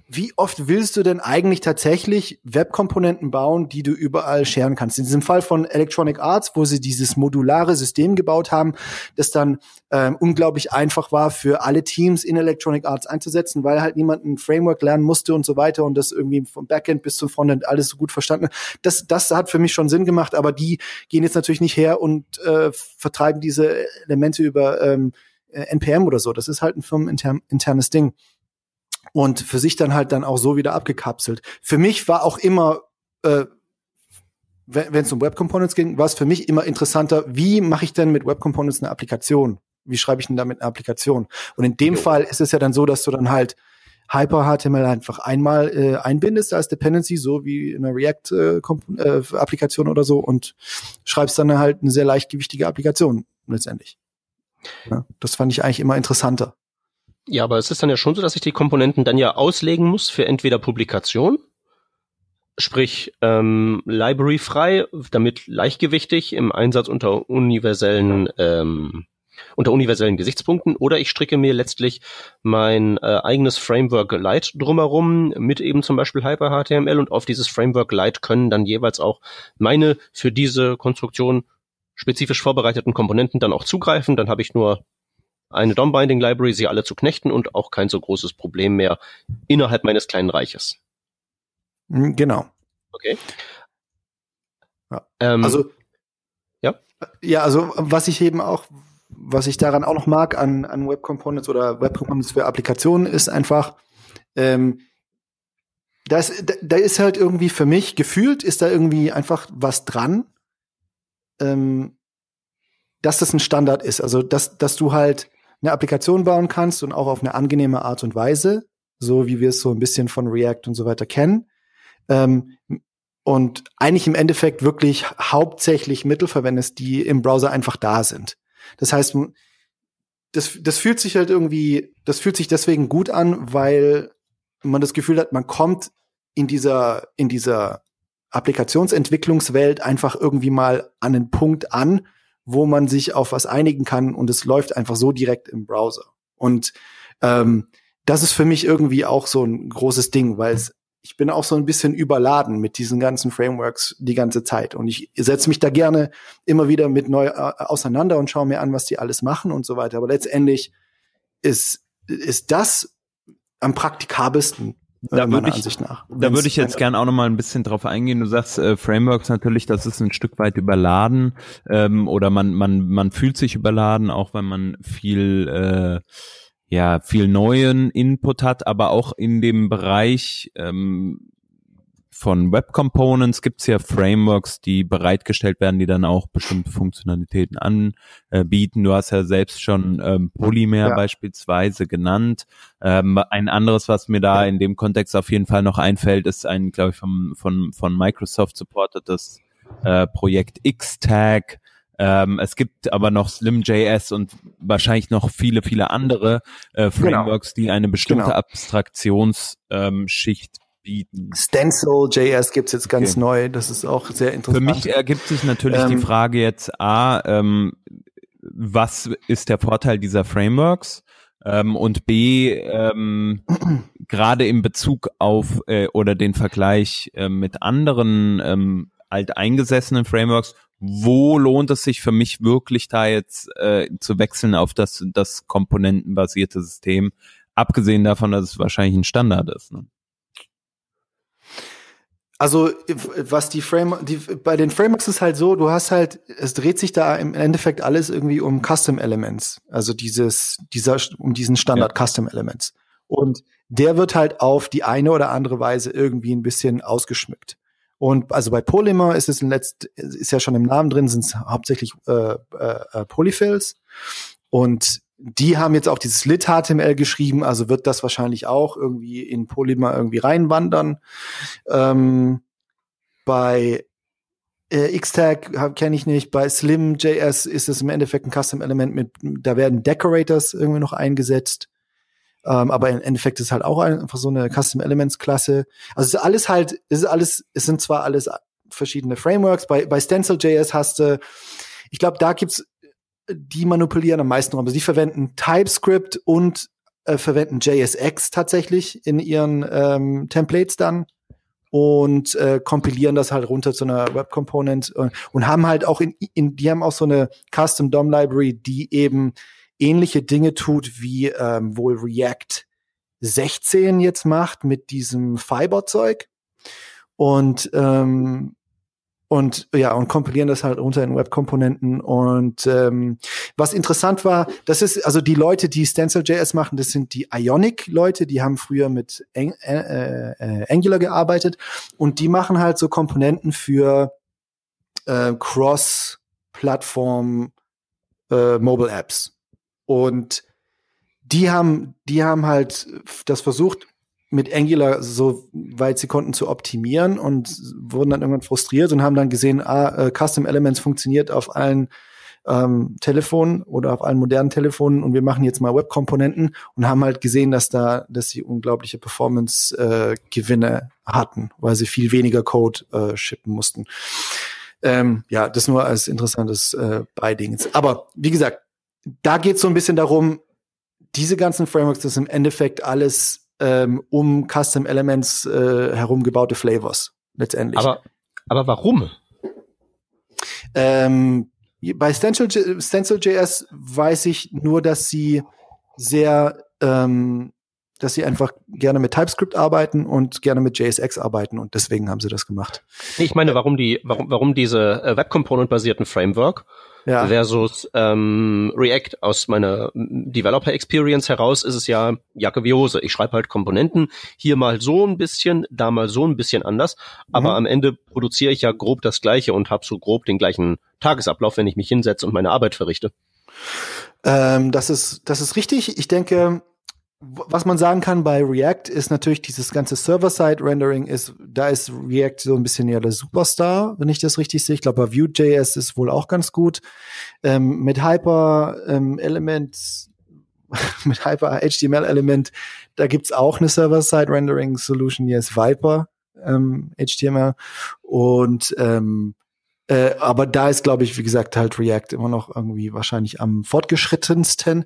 wie oft willst du denn eigentlich tatsächlich Webkomponenten bauen, die du überall scheren kannst? In diesem Fall von Electronic Arts, wo sie dieses modulare System gebaut haben, das dann ähm, unglaublich einfach war für alle Teams in Electronic Arts einzusetzen, weil halt niemand ein Framework lernen musste und so weiter und das irgendwie vom Backend bis zum Frontend alles so gut verstanden. Das, das hat für mich schon Sinn gemacht, aber die gehen jetzt natürlich nicht her und äh, vertreiben diese Elemente über ähm, NPM oder so. Das ist halt ein firmeninternes Ding und für sich dann halt dann auch so wieder abgekapselt. Für mich war auch immer, äh, wenn es um Web Components ging, war es für mich immer interessanter, wie mache ich denn mit Web Components eine Applikation? Wie schreibe ich denn damit eine Applikation? Und in dem jo. Fall ist es ja dann so, dass du dann halt Hyper-HTML einfach einmal äh, einbindest als Dependency, so wie in einer React-Applikation äh, äh, oder so und schreibst dann halt eine sehr leichtgewichtige Applikation letztendlich. Ja, das fand ich eigentlich immer interessanter. Ja, aber es ist dann ja schon so, dass ich die Komponenten dann ja auslegen muss für entweder Publikation, sprich ähm, Library frei, damit leichtgewichtig im Einsatz unter universellen ähm, unter universellen Gesichtspunkten oder ich stricke mir letztlich mein äh, eigenes Framework Light drumherum mit eben zum Beispiel Hyper-HTML und auf dieses Framework Light können dann jeweils auch meine für diese Konstruktion spezifisch vorbereiteten Komponenten dann auch zugreifen. Dann habe ich nur eine DOM-Binding Library, sie alle zu knechten und auch kein so großes Problem mehr innerhalb meines kleinen Reiches. Hm, genau. Okay. Ja. Ähm, also ja. Ja, also was ich eben auch, was ich daran auch noch mag an, an Web Components oder Web Components für Applikationen ist einfach, ähm, da ist, da, da ist halt irgendwie für mich gefühlt ist da irgendwie einfach was dran, ähm, dass das ein Standard ist. Also dass, dass du halt eine Applikation bauen kannst und auch auf eine angenehme Art und Weise, so wie wir es so ein bisschen von React und so weiter kennen. Ähm, und eigentlich im Endeffekt wirklich hauptsächlich Mittel verwendest, die im Browser einfach da sind. Das heißt, das, das fühlt sich halt irgendwie, das fühlt sich deswegen gut an, weil man das Gefühl hat, man kommt in dieser, in dieser Applikationsentwicklungswelt einfach irgendwie mal an einen Punkt an, wo man sich auf was einigen kann und es läuft einfach so direkt im Browser. Und ähm, das ist für mich irgendwie auch so ein großes Ding, weil ich bin auch so ein bisschen überladen mit diesen ganzen Frameworks die ganze Zeit. Und ich setze mich da gerne immer wieder mit neu äh, auseinander und schaue mir an, was die alles machen und so weiter. Aber letztendlich ist, ist das am praktikabelsten da äh, würde ich, Da würde ich jetzt gerne auch noch mal ein bisschen drauf eingehen. Du sagst äh, Frameworks natürlich, das ist ein Stück weit überladen ähm, oder man man man fühlt sich überladen, auch wenn man viel äh, ja viel neuen Input hat, aber auch in dem Bereich ähm, von Web Components gibt es ja Frameworks, die bereitgestellt werden, die dann auch bestimmte Funktionalitäten anbieten. Du hast ja selbst schon ähm, Polymer ja. beispielsweise genannt. Ähm, ein anderes, was mir da in dem Kontext auf jeden Fall noch einfällt, ist ein, glaube ich, vom, von, von Microsoft supportetes äh, Projekt Xtag. Ähm, es gibt aber noch Slim.js und wahrscheinlich noch viele, viele andere äh, genau. Frameworks, genau. die eine bestimmte genau. Abstraktionsschicht bieten. Stencil.js gibt's jetzt ganz okay. neu. Das ist auch sehr interessant. Für mich ergibt sich natürlich ähm, die Frage jetzt, A, ähm, was ist der Vorteil dieser Frameworks? Ähm, und B, ähm, gerade in Bezug auf äh, oder den Vergleich äh, mit anderen ähm, alteingesessenen Frameworks, wo lohnt es sich für mich wirklich da jetzt äh, zu wechseln auf das, das komponentenbasierte System, abgesehen davon, dass es wahrscheinlich ein Standard ist. Ne? Also was die Frame, die, bei den Frameworks ist halt so, du hast halt, es dreht sich da im Endeffekt alles irgendwie um Custom Elements, also dieses, dieser, um diesen Standard ja. Custom Elements. Und der wird halt auf die eine oder andere Weise irgendwie ein bisschen ausgeschmückt. Und also bei Polymer ist es im Letzt, ist ja schon im Namen drin, sind es hauptsächlich äh, äh, äh, Polyfills. Und die haben jetzt auch dieses lit-HTML geschrieben, also wird das wahrscheinlich auch irgendwie in Polymer irgendwie reinwandern. Ähm, bei äh, Xtag kenne ich nicht. Bei Slim.js ist es im Endeffekt ein Custom-Element mit, da werden Decorators irgendwie noch eingesetzt. Ähm, aber im Endeffekt ist halt auch einfach so eine Custom Elements Klasse. Also es ist alles halt, es ist alles, es sind zwar alles verschiedene Frameworks. Bei, bei Stencil.js hast du, ich glaube, da gibt's, die manipulieren am meisten rum. Also die verwenden TypeScript und äh, verwenden JSX tatsächlich in ihren ähm, Templates dann und äh, kompilieren das halt runter zu einer Web Component und, und haben halt auch in, in die haben auch so eine Custom DOM Library, die eben ähnliche Dinge tut, wie ähm, wohl React 16 jetzt macht mit diesem Fiber-Zeug. Und ähm, und ja und kompilieren das halt runter in Webkomponenten und ähm, was interessant war, das ist also die Leute, die Stencil.js machen, das sind die Ionic-Leute, die haben früher mit Ang äh, äh, Angular gearbeitet und die machen halt so Komponenten für äh, Cross-Plattform äh, Mobile Apps. Und die haben, die haben halt das versucht, mit Angular so weit sie konnten zu optimieren und wurden dann irgendwann frustriert und haben dann gesehen, ah, äh, Custom Elements funktioniert auf allen ähm, Telefonen oder auf allen modernen Telefonen und wir machen jetzt mal Webkomponenten und haben halt gesehen, dass da, dass sie unglaubliche Performance-Gewinne äh, hatten, weil sie viel weniger Code äh, shippen mussten. Ähm, ja, das nur als interessantes äh, Beidings. Aber wie gesagt, da geht es so ein bisschen darum, diese ganzen Frameworks, das im Endeffekt alles ähm, um Custom Elements äh, herumgebaute Flavors letztendlich. Aber, aber warum? Ähm, bei Stencil.js Stencil weiß ich nur, dass sie sehr, ähm, dass sie einfach gerne mit TypeScript arbeiten und gerne mit JSX arbeiten und deswegen haben sie das gemacht. Ich meine, warum die, warum, warum diese äh, Web Component basierten Framework ja. versus ähm, React. Aus meiner Developer Experience heraus ist es ja Jacke wie Hose. Ich schreibe halt Komponenten, hier mal so ein bisschen, da mal so ein bisschen anders, aber mhm. am Ende produziere ich ja grob das Gleiche und habe so grob den gleichen Tagesablauf, wenn ich mich hinsetze und meine Arbeit verrichte. Ähm, das ist das ist richtig. Ich denke, was man sagen kann bei React ist natürlich dieses ganze Server-Side-Rendering ist, da ist React so ein bisschen ja der Superstar, wenn ich das richtig sehe. Ich glaube, bei Vue.js ist wohl auch ganz gut. Ähm, mit Hyper ähm, Element, mit Hyper HTML Element, da gibt's auch eine Server-Side-Rendering-Solution, die ist Viper ähm, HTML. Und ähm, äh, aber da ist, glaube ich, wie gesagt, halt React immer noch irgendwie wahrscheinlich am fortgeschrittensten.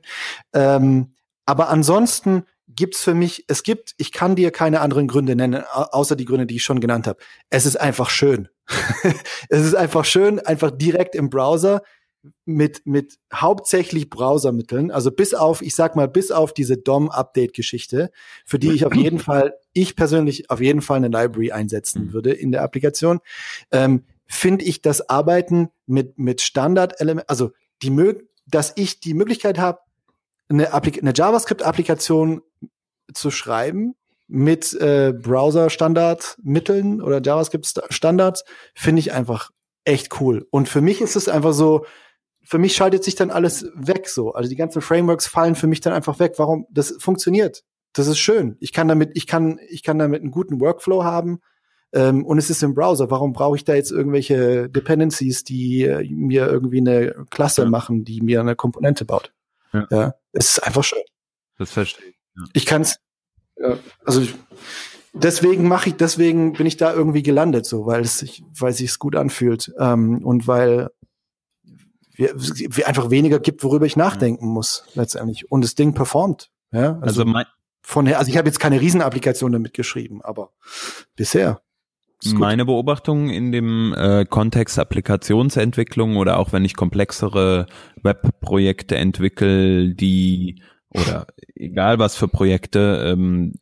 Ähm, aber ansonsten gibt's für mich, es gibt, ich kann dir keine anderen Gründe nennen, außer die Gründe, die ich schon genannt habe. Es ist einfach schön. es ist einfach schön, einfach direkt im Browser mit, mit hauptsächlich Browsermitteln, also bis auf, ich sag mal, bis auf diese DOM-Update-Geschichte, für die ich auf jeden Fall, ich persönlich auf jeden Fall eine Library einsetzen mhm. würde in der Applikation, ähm, finde ich das Arbeiten mit, mit Standard-Elementen, also die Mög dass ich die Möglichkeit habe, eine, eine JavaScript-Applikation zu schreiben mit äh, Browser-Standard-Mitteln oder JavaScript-Standards, finde ich einfach echt cool. Und für mich ist es einfach so, für mich schaltet sich dann alles weg so. Also die ganzen Frameworks fallen für mich dann einfach weg. Warum? Das funktioniert. Das ist schön. Ich kann damit, ich kann, ich kann damit einen guten Workflow haben. Ähm, und es ist im Browser. Warum brauche ich da jetzt irgendwelche Dependencies, die äh, mir irgendwie eine Klasse ja. machen, die mir eine Komponente baut? Ja. ja. Es ist einfach schön. Das verstehe ich. Ja. Ich kann es, ja, also ich, deswegen mache ich, deswegen bin ich da irgendwie gelandet, so, weil es sich, weil sich's gut anfühlt ähm, und weil wir, wir einfach weniger gibt, worüber ich nachdenken muss letztendlich. Und das Ding performt. Ja, also, also mein von her, also ich habe jetzt keine Riesenapplikation damit geschrieben, aber bisher. Meine Beobachtung in dem äh, Kontext Applikationsentwicklung oder auch wenn ich komplexere Webprojekte entwickle, die oder egal was für Projekte, ähm,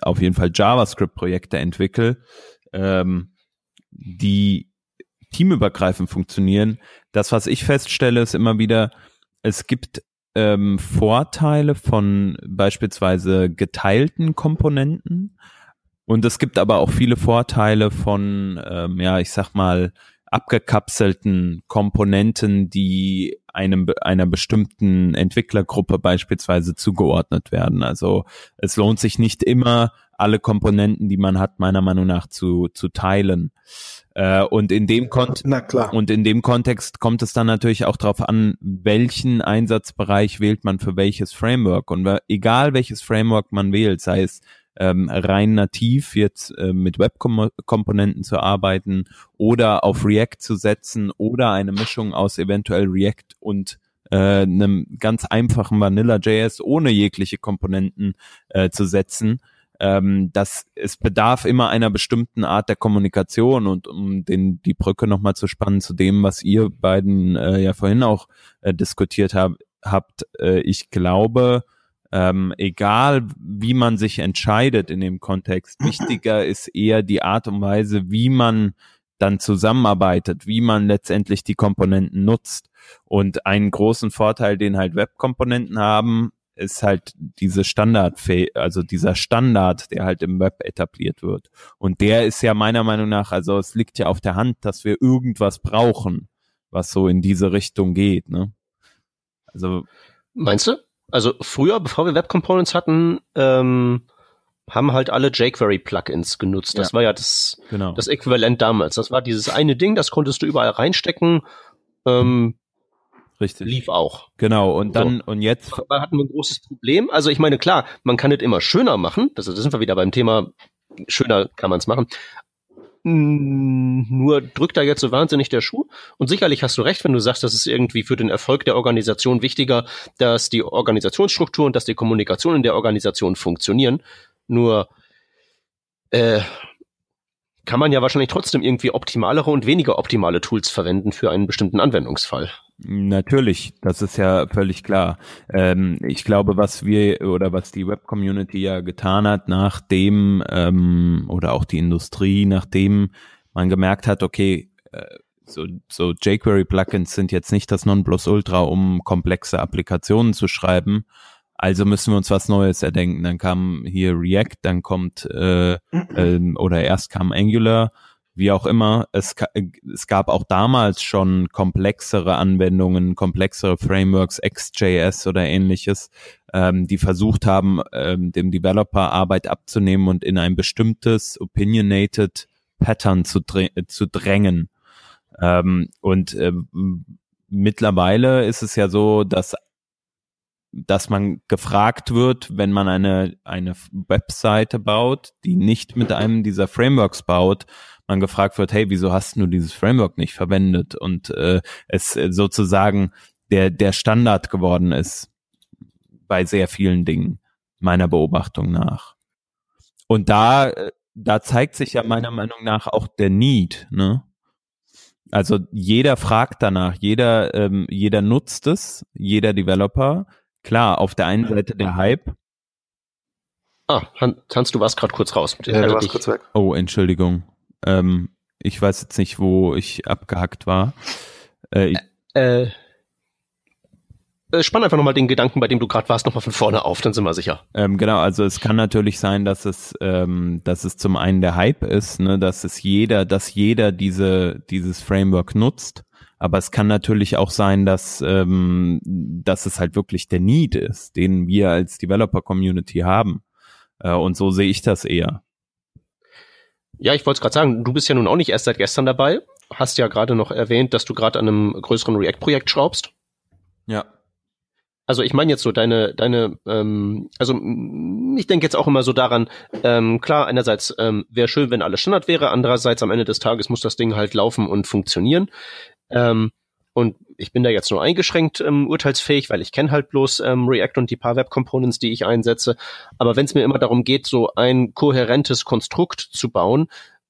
auf jeden Fall JavaScript-Projekte entwickle, ähm, die teamübergreifend funktionieren. Das, was ich feststelle, ist immer wieder, es gibt ähm, Vorteile von beispielsweise geteilten Komponenten und es gibt aber auch viele Vorteile von, ähm, ja, ich sag mal, abgekapselten Komponenten, die einem einer bestimmten Entwicklergruppe beispielsweise zugeordnet werden. Also es lohnt sich nicht immer, alle Komponenten, die man hat, meiner Meinung nach zu, zu teilen. Äh, und in dem Kont und in dem Kontext kommt es dann natürlich auch darauf an, welchen Einsatzbereich wählt man für welches Framework. Und egal welches Framework man wählt, sei es ähm, rein nativ jetzt äh, mit Web-Komponenten zu arbeiten oder auf React zu setzen oder eine Mischung aus eventuell React und äh, einem ganz einfachen Vanilla.js ohne jegliche Komponenten äh, zu setzen. Ähm, dass es bedarf immer einer bestimmten Art der Kommunikation und um den die Brücke nochmal zu spannen zu dem, was ihr beiden äh, ja vorhin auch äh, diskutiert hab, habt, äh, ich glaube, ähm, egal wie man sich entscheidet in dem Kontext, wichtiger ist eher die Art und Weise, wie man dann zusammenarbeitet, wie man letztendlich die Komponenten nutzt. Und einen großen Vorteil, den halt Webkomponenten haben, ist halt diese Standard, also dieser Standard, der halt im Web etabliert wird. Und der ist ja meiner Meinung nach, also es liegt ja auf der Hand, dass wir irgendwas brauchen, was so in diese Richtung geht, ne? Also. Meinst du? Also früher, bevor wir Web Components hatten, ähm, haben halt alle jQuery-Plugins genutzt. Das ja. war ja das, genau. das Äquivalent damals. Das war dieses eine Ding, das konntest du überall reinstecken. Ähm, Richtig. Lief auch. Genau, und dann, so. und jetzt. Da hatten wir ein großes Problem. Also ich meine, klar, man kann es immer schöner machen. Das, das sind wir wieder beim Thema, schöner kann man es machen. Hm, nur drückt da jetzt so wahnsinnig der Schuh. Und sicherlich hast du recht, wenn du sagst, das ist irgendwie für den Erfolg der Organisation wichtiger, dass die Organisationsstruktur und dass die Kommunikation in der Organisation funktionieren. Nur äh, kann man ja wahrscheinlich trotzdem irgendwie optimalere und weniger optimale Tools verwenden für einen bestimmten Anwendungsfall. Natürlich, das ist ja völlig klar. Ähm, ich glaube, was wir oder was die Web-Community ja getan hat, nachdem ähm, oder auch die Industrie, nachdem man gemerkt hat, okay, äh, so, so jQuery-Plugins sind jetzt nicht das Nonplusultra, um komplexe Applikationen zu schreiben. Also müssen wir uns was Neues erdenken. Dann kam hier React, dann kommt äh, äh, oder erst kam Angular wie auch immer, es, es gab auch damals schon komplexere Anwendungen, komplexere Frameworks, XJS oder ähnliches, ähm, die versucht haben, ähm, dem Developer Arbeit abzunehmen und in ein bestimmtes opinionated Pattern zu, zu drängen. Ähm, und äh, mittlerweile ist es ja so, dass dass man gefragt wird, wenn man eine, eine Webseite baut, die nicht mit einem dieser Frameworks baut, man gefragt wird, hey, wieso hast du dieses Framework nicht verwendet? Und äh, es äh, sozusagen der, der Standard geworden ist bei sehr vielen Dingen, meiner Beobachtung nach. Und da, äh, da zeigt sich ja meiner Meinung nach auch der Need, ne? Also jeder fragt danach, jeder, ähm, jeder nutzt es, jeder Klar, auf der einen Seite der Hype. Ah, Hans, du warst gerade kurz raus. Ja, du warst kurz weg. Oh, Entschuldigung. Ähm, ich weiß jetzt nicht, wo ich abgehackt war. Äh, äh, äh, spann einfach nochmal den Gedanken, bei dem du gerade warst, nochmal von vorne auf, dann sind wir sicher. Ähm, genau, also es kann natürlich sein, dass es, ähm, dass es zum einen der Hype ist, ne, dass es jeder, dass jeder diese, dieses Framework nutzt. Aber es kann natürlich auch sein, dass, ähm, dass es halt wirklich der Need ist, den wir als Developer-Community haben. Äh, und so sehe ich das eher. Ja, ich wollte es gerade sagen, du bist ja nun auch nicht erst seit gestern dabei. Hast ja gerade noch erwähnt, dass du gerade an einem größeren React-Projekt schraubst. Ja. Also ich meine jetzt so deine, deine, ähm, also ich denke jetzt auch immer so daran, ähm, klar, einerseits ähm, wäre schön, wenn alles Standard wäre, andererseits am Ende des Tages muss das Ding halt laufen und funktionieren. Ähm, und ich bin da jetzt nur eingeschränkt ähm, urteilsfähig, weil ich kenne halt bloß ähm, React und die paar Web Components, die ich einsetze. Aber wenn es mir immer darum geht, so ein kohärentes Konstrukt zu bauen,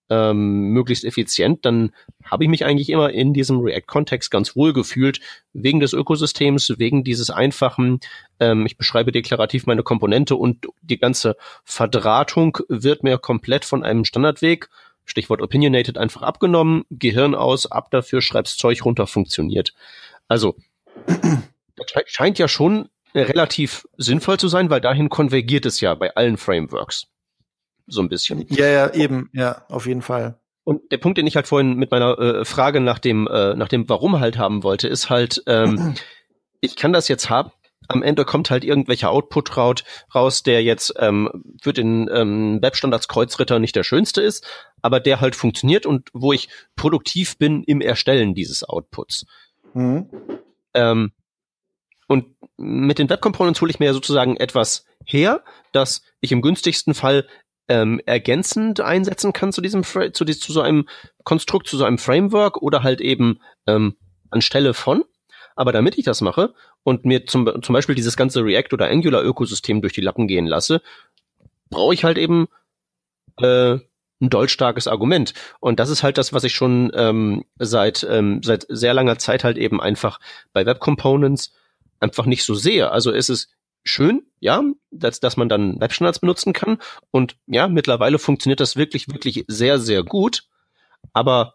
ähm, möglichst effizient, dann habe ich mich eigentlich immer in diesem React-Kontext ganz wohl gefühlt, wegen des Ökosystems, wegen dieses einfachen, ähm, ich beschreibe deklarativ meine Komponente und die ganze Verdrahtung wird mir komplett von einem Standardweg, Stichwort opinionated, einfach abgenommen, Gehirn aus, ab dafür, schreibst Zeug runter, funktioniert. Also, das scheint ja schon relativ sinnvoll zu sein, weil dahin konvergiert es ja bei allen Frameworks so ein bisschen. Ja, ja, eben, ja, auf jeden Fall. Und der Punkt, den ich halt vorhin mit meiner äh, Frage nach dem, äh, nach dem Warum halt haben wollte, ist halt, ähm, ich kann das jetzt haben. Am Ende kommt halt irgendwelcher Output raus, der jetzt ähm, für den ähm, Webstandards Kreuzritter nicht der schönste ist, aber der halt funktioniert und wo ich produktiv bin im Erstellen dieses Outputs. Mhm. Ähm, und mit den Web Components hole ich mir ja sozusagen etwas her, dass ich im günstigsten Fall ähm, ergänzend einsetzen kann zu diesem zu, zu so einem Konstrukt, zu so einem Framework oder halt eben ähm, anstelle von. Aber damit ich das mache und mir zum, zum Beispiel dieses ganze React oder Angular Ökosystem durch die Lappen gehen lasse, brauche ich halt eben äh, ein dolchstarkes Argument. Und das ist halt das, was ich schon ähm, seit ähm, seit sehr langer Zeit halt eben einfach bei Web Components einfach nicht so sehe. Also ist es schön, ja, dass, dass man dann Webstandards benutzen kann. Und ja, mittlerweile funktioniert das wirklich, wirklich sehr, sehr gut. Aber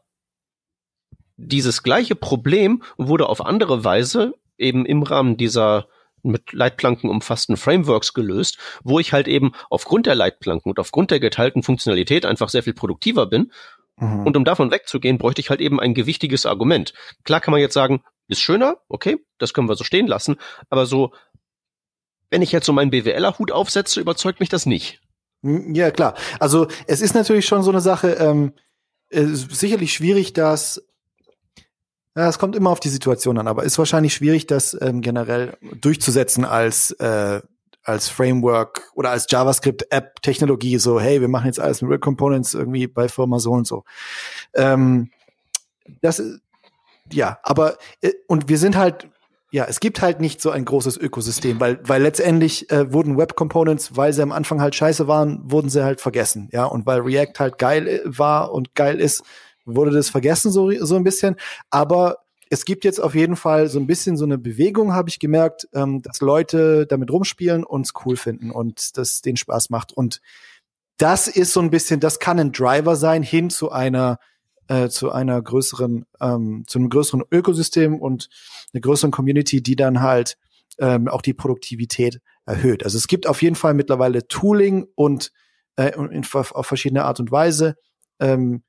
dieses gleiche Problem wurde auf andere Weise eben im Rahmen dieser mit Leitplanken umfassten Frameworks gelöst, wo ich halt eben aufgrund der Leitplanken und aufgrund der geteilten Funktionalität einfach sehr viel produktiver bin. Mhm. Und um davon wegzugehen, bräuchte ich halt eben ein gewichtiges Argument. Klar kann man jetzt sagen, ist schöner, okay, das können wir so stehen lassen, aber so wenn ich jetzt so meinen BWLer-Hut aufsetze, überzeugt mich das nicht. Hm, ja, klar. Also es ist natürlich schon so eine Sache, ähm, sicherlich schwierig, dass ja, es kommt immer auf die Situation an, aber ist wahrscheinlich schwierig, das ähm, generell durchzusetzen als äh, als Framework oder als JavaScript-App-Technologie, so, hey, wir machen jetzt alles mit Real Components irgendwie bei Firma so und so. Ähm, das, ja, aber, äh, und wir sind halt ja, es gibt halt nicht so ein großes Ökosystem, weil, weil letztendlich äh, wurden Web Components, weil sie am Anfang halt scheiße waren, wurden sie halt vergessen, ja, und weil React halt geil äh, war und geil ist, wurde das vergessen so, so ein bisschen, aber es gibt jetzt auf jeden Fall so ein bisschen so eine Bewegung, habe ich gemerkt, ähm, dass Leute damit rumspielen und es cool finden und das den Spaß macht und das ist so ein bisschen, das kann ein Driver sein hin zu einer äh, zu einer größeren, ähm, zu einem größeren Ökosystem und einer größeren Community, die dann halt ähm, auch die Produktivität erhöht. Also es gibt auf jeden Fall mittlerweile Tooling und äh, in, auf verschiedene Art und Weise, ähm,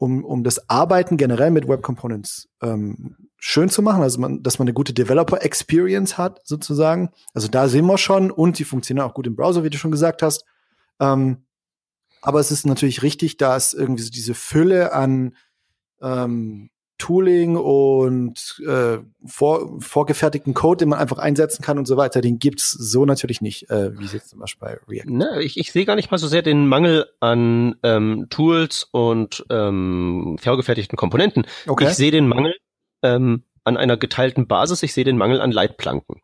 um, um das Arbeiten generell mit Web Components ähm, schön zu machen, also man, dass man eine gute Developer Experience hat, sozusagen. Also da sehen wir schon und die funktionieren auch gut im Browser, wie du schon gesagt hast. Ähm, aber es ist natürlich richtig, dass irgendwie so diese Fülle an ähm, Tooling und äh, vor, vorgefertigten Code, den man einfach einsetzen kann und so weiter, den gibt's so natürlich nicht, äh, wie jetzt zum Beispiel bei React. Ne, ich, ich sehe gar nicht mal so sehr den Mangel an ähm, Tools und ähm, vorgefertigten Komponenten. Okay. Ich sehe den Mangel ähm, an einer geteilten Basis, ich sehe den Mangel an Leitplanken.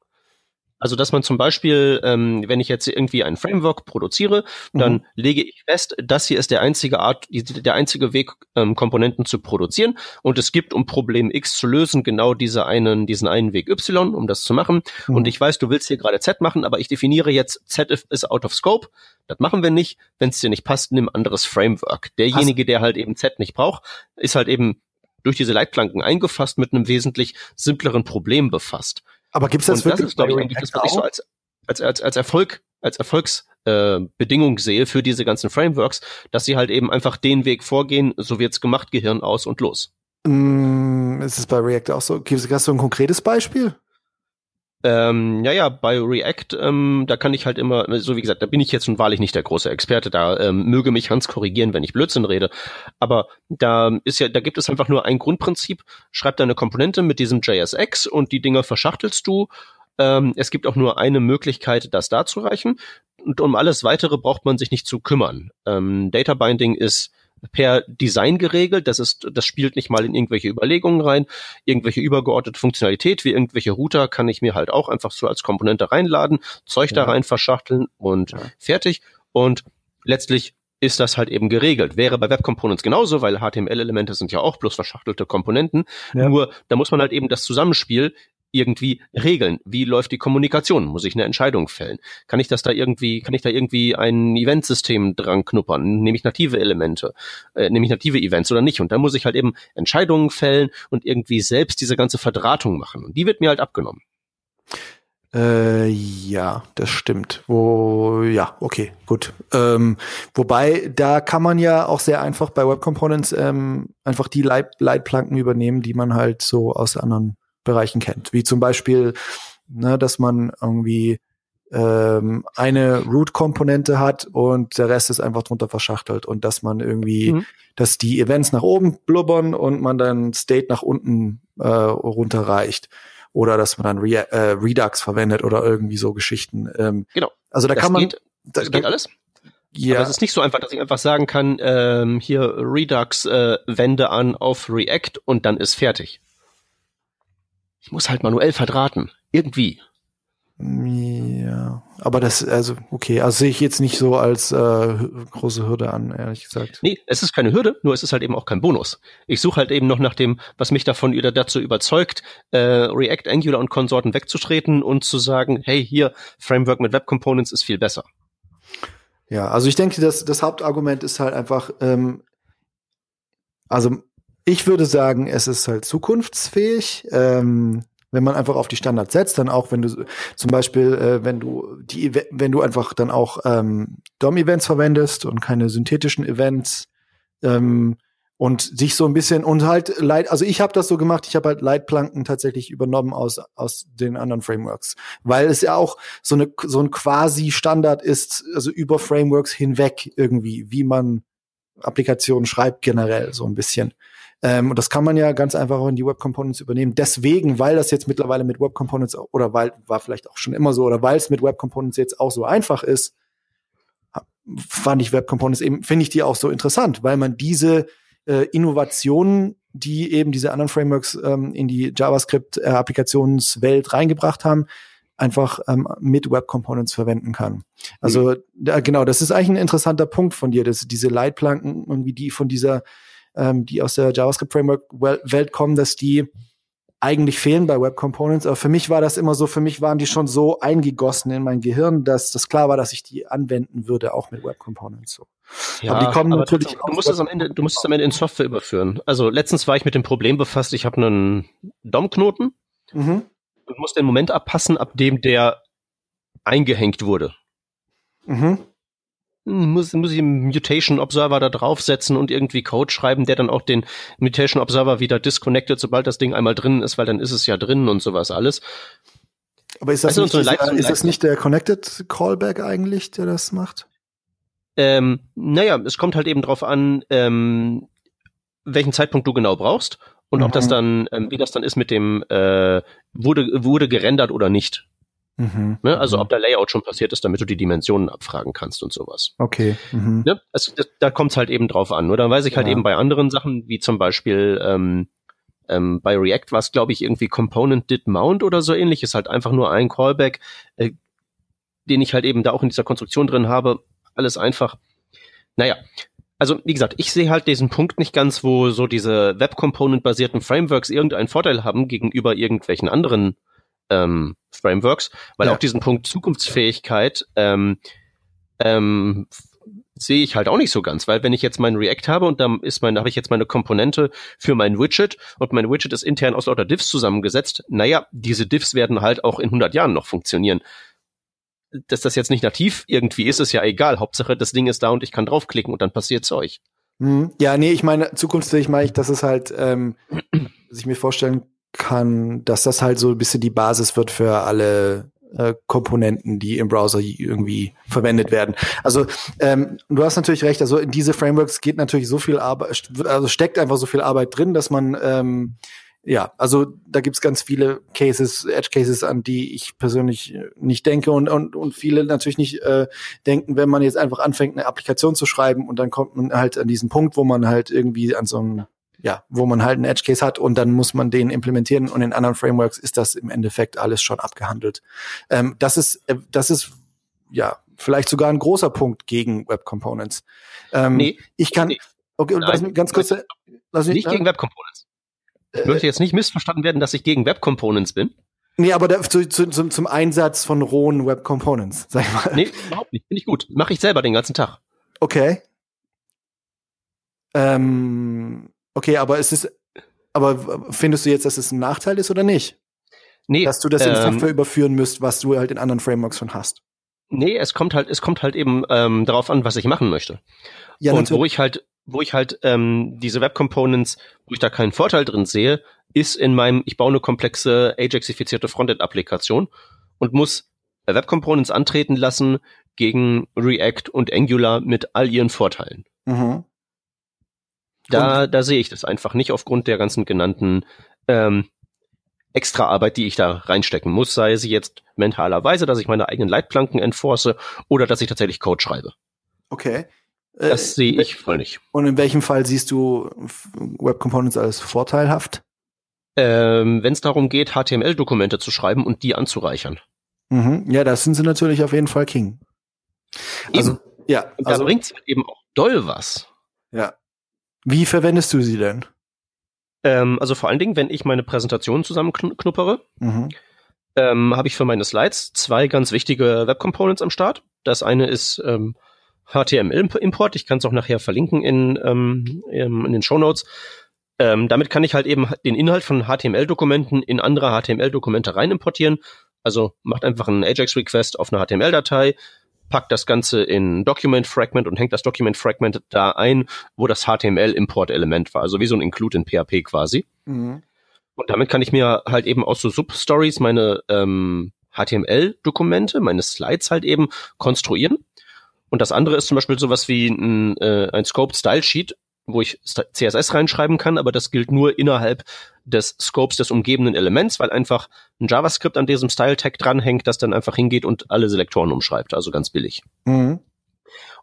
Also, dass man zum Beispiel, ähm, wenn ich jetzt irgendwie ein Framework produziere, dann mhm. lege ich fest, das hier ist der einzige Art, der einzige Weg, ähm, Komponenten zu produzieren. Und es gibt, um Problem X zu lösen, genau diese einen, diesen einen Weg Y, um das zu machen. Mhm. Und ich weiß, du willst hier gerade Z machen, aber ich definiere jetzt Z ist out of scope. Das machen wir nicht. Wenn es dir nicht passt, nimm anderes Framework. Derjenige, der halt eben Z nicht braucht, ist halt eben durch diese Leitplanken eingefasst mit einem wesentlich simpleren Problem befasst. Aber gibt es das und wirklich? Das ist, glaube ich, eigentlich das, was ich so als, als, als, als Erfolg, als Erfolgsbedingung äh, sehe für diese ganzen Frameworks, dass sie halt eben einfach den Weg vorgehen, so wird's gemacht, Gehirn aus und los. Mm, ist es bei React auch so? Hast du ein konkretes Beispiel? Ähm, ja, ja, bei React, ähm, da kann ich halt immer, so wie gesagt, da bin ich jetzt nun wahrlich nicht der große Experte, da ähm, möge mich Hans korrigieren, wenn ich Blödsinn rede. Aber da ist ja, da gibt es einfach nur ein Grundprinzip, schreib deine Komponente mit diesem JSX und die Dinger verschachtelst du Ähm, es gibt auch nur eine Möglichkeit, das darzureichen. Und um alles weitere braucht man sich nicht zu kümmern. Ähm, Data Binding ist per Design geregelt. Das ist, das spielt nicht mal in irgendwelche Überlegungen rein. Irgendwelche übergeordnete Funktionalität wie irgendwelche Router kann ich mir halt auch einfach so als Komponente reinladen, Zeug ja. da rein verschachteln und ja. fertig. Und letztlich ist das halt eben geregelt. Wäre bei Web Components genauso, weil HTML-Elemente sind ja auch bloß verschachtelte Komponenten. Ja. Nur da muss man halt eben das Zusammenspiel irgendwie regeln? Wie läuft die Kommunikation? Muss ich eine Entscheidung fällen? Kann ich das da irgendwie, kann ich da irgendwie ein Eventsystem dran knuppern? Nehme ich native Elemente? Äh, nehme ich native Events oder nicht? Und dann muss ich halt eben Entscheidungen fällen und irgendwie selbst diese ganze Verdrahtung machen. Und die wird mir halt abgenommen. Äh, ja, das stimmt. Wo, ja, okay, gut. Ähm, wobei, da kann man ja auch sehr einfach bei Web Components ähm, einfach die Leit Leitplanken übernehmen, die man halt so aus anderen Bereichen kennt. Wie zum Beispiel, ne, dass man irgendwie ähm, eine Root-Komponente hat und der Rest ist einfach drunter verschachtelt und dass man irgendwie, mhm. dass die Events nach oben blubbern und man dann State nach unten äh, runterreicht oder dass man dann Re äh, Redux verwendet oder irgendwie so Geschichten. Ähm, genau. Also da das kann man. Geht, das da, geht alles. Ja. Aber es ist nicht so einfach, dass ich einfach sagen kann, ähm, hier Redux äh, wende an auf React und dann ist fertig. Ich muss halt manuell verdrahten. Irgendwie. Ja, aber das, also, okay, also sehe ich jetzt nicht so als äh, große Hürde an, ehrlich gesagt. Nee, es ist keine Hürde, nur es ist halt eben auch kein Bonus. Ich suche halt eben noch nach dem, was mich davon wieder dazu überzeugt, äh, React, Angular und Konsorten wegzutreten und zu sagen, hey, hier, Framework mit Web Components ist viel besser. Ja, also ich denke, das, das Hauptargument ist halt einfach, ähm, also ich würde sagen, es ist halt zukunftsfähig. Ähm, wenn man einfach auf die Standards setzt, dann auch, wenn du zum Beispiel, äh, wenn du die, wenn du einfach dann auch ähm, DOM-Events verwendest und keine synthetischen Events ähm, und sich so ein bisschen und halt Leit, also ich habe das so gemacht, ich habe halt Leitplanken tatsächlich übernommen aus aus den anderen Frameworks, weil es ja auch so eine so ein quasi Standard ist, also über Frameworks hinweg irgendwie, wie man Applikationen schreibt generell so ein bisschen. Ähm, und das kann man ja ganz einfach auch in die Web Components übernehmen. Deswegen, weil das jetzt mittlerweile mit Web Components oder weil war vielleicht auch schon immer so oder weil es mit Web Components jetzt auch so einfach ist, fand ich Web Components eben finde ich die auch so interessant, weil man diese äh, Innovationen, die eben diese anderen Frameworks ähm, in die JavaScript äh, Applikationswelt reingebracht haben, einfach ähm, mit Web Components verwenden kann. Also mhm. da, genau, das ist eigentlich ein interessanter Punkt von dir, dass diese Leitplanken irgendwie die von dieser ähm, die aus der JavaScript Framework Welt kommen, dass die eigentlich fehlen bei Web Components. Aber für mich war das immer so, für mich waren die schon so eingegossen in mein Gehirn, dass das klar war, dass ich die anwenden würde, auch mit Web Components. So. Ja, aber die kommen aber natürlich. Du, du musst es am Ende, du musst es am Ende in Software überführen. Also letztens war ich mit dem Problem befasst, ich habe einen DOM-Knoten mhm. und muss den Moment abpassen, ab dem der eingehängt wurde. Mhm muss, muss ich einen Mutation Observer da draufsetzen und irgendwie Code schreiben, der dann auch den Mutation Observer wieder disconnected, sobald das Ding einmal drin ist, weil dann ist es ja drin und sowas alles. Aber ist das, also nicht, ist, ist das nicht der Connected Callback eigentlich, der das macht? Ähm, naja, es kommt halt eben drauf an, ähm, welchen Zeitpunkt du genau brauchst und mhm. ob das mhm. dann, ähm, wie das dann ist mit dem, äh, wurde, wurde gerendert oder nicht. Mhm. Ne? Also mhm. ob der Layout schon passiert ist, damit du die Dimensionen abfragen kannst und sowas. Okay. Mhm. Ne? Also, das, da kommt es halt eben drauf an. Nur dann weiß ich halt ja. eben bei anderen Sachen, wie zum Beispiel ähm, ähm, bei React war es, glaube ich, irgendwie Component did mount oder so ähnlich. Ist halt einfach nur ein Callback, äh, den ich halt eben da auch in dieser Konstruktion drin habe. Alles einfach. Naja, also wie gesagt, ich sehe halt diesen Punkt nicht ganz, wo so diese Web-Component-basierten Frameworks irgendeinen Vorteil haben gegenüber irgendwelchen anderen ähm, Frameworks, weil ja. auch diesen Punkt Zukunftsfähigkeit ähm, ähm, sehe ich halt auch nicht so ganz, weil wenn ich jetzt mein React habe und dann ist mein, habe ich jetzt meine Komponente für mein Widget und mein Widget ist intern aus lauter Diffs zusammengesetzt, naja, diese Diffs werden halt auch in 100 Jahren noch funktionieren. Dass das jetzt nicht nativ irgendwie ist, ist ja egal. Hauptsache, das Ding ist da und ich kann draufklicken und dann passiert Zeug. Mhm. Ja, nee, ich meine, zukunftsfähig meine ich, dass es halt, ähm, dass ich mir vorstellen kann, dass das halt so ein bisschen die Basis wird für alle äh, Komponenten, die im Browser irgendwie verwendet werden. Also ähm, du hast natürlich recht, also in diese Frameworks geht natürlich so viel Arbeit, also steckt einfach so viel Arbeit drin, dass man ähm, ja, also da gibt's ganz viele Cases, Edge Cases, an die ich persönlich nicht denke und, und, und viele natürlich nicht äh, denken, wenn man jetzt einfach anfängt, eine Applikation zu schreiben und dann kommt man halt an diesen Punkt, wo man halt irgendwie an so einem, ja, wo man halt einen Edge Case hat und dann muss man den implementieren und in anderen Frameworks ist das im Endeffekt alles schon abgehandelt. Ähm, das ist, äh, das ist, ja, vielleicht sogar ein großer Punkt gegen Web Components. Ähm, nee, ich kann, nee. okay, Nein, lass mich ganz kurz, lass mich, nicht gegen Web Components. Ich möchte jetzt nicht missverstanden werden, dass ich gegen Web Components bin. Nee, aber da, zu, zu, zum, zum Einsatz von rohen Web Components, sag ich mal. Nee, überhaupt nicht. Finde ich gut. Mache ich selber den ganzen Tag. Okay. Ähm, okay, aber ist es, aber findest du jetzt, dass es ein Nachteil ist oder nicht? Nee. Dass du das in ähm, Software überführen müsst, was du halt in anderen Frameworks schon hast. Nee, es kommt halt, es kommt halt eben ähm, darauf an, was ich machen möchte. Ja, und natürlich. wo ich halt, wo ich halt ähm, diese Web Components, wo ich da keinen Vorteil drin sehe, ist in meinem, ich baue eine komplexe Ajax-ifizierte Frontend-Applikation und muss Web Components antreten lassen gegen React und Angular mit all ihren Vorteilen. Mhm. Da, da sehe ich das einfach nicht aufgrund der ganzen genannten ähm, extra Arbeit, die ich da reinstecken muss, sei sie jetzt mentalerweise, dass ich meine eigenen Leitplanken enforce oder dass ich tatsächlich Code schreibe. Okay. Das äh, sehe ich voll nicht. Und in welchem Fall siehst du Web Components als vorteilhaft? Ähm, Wenn es darum geht, HTML-Dokumente zu schreiben und die anzureichern. Mhm. Ja, das sind sie natürlich auf jeden Fall King. Also, eben. ja. Also, da bringt's eben auch doll was. Ja. Wie verwendest du sie denn? Ähm, also vor allen Dingen, wenn ich meine Präsentation zusammenknuppere, mhm. ähm, habe ich für meine Slides zwei ganz wichtige Web Components am Start. Das eine ist ähm, HTML-Import. Ich kann es auch nachher verlinken in, ähm, in den Show Notes. Ähm, damit kann ich halt eben den Inhalt von HTML-Dokumenten in andere HTML-Dokumente rein importieren. Also macht einfach einen Ajax-Request auf eine HTML-Datei, packt das Ganze in Document Fragment und hängt das Document Fragment da ein, wo das HTML-Import-Element war. Also wie so ein Include in PHP quasi. Mhm. Und damit kann ich mir halt eben aus so Substories meine ähm, HTML-Dokumente, meine Slides halt eben konstruieren und das andere ist zum Beispiel sowas wie ein, äh, ein Scoped Style Sheet, wo ich CSS reinschreiben kann, aber das gilt nur innerhalb des Scopes des umgebenden Elements, weil einfach ein JavaScript an diesem Style-Tag dranhängt, das dann einfach hingeht und alle Selektoren umschreibt, also ganz billig. Mhm.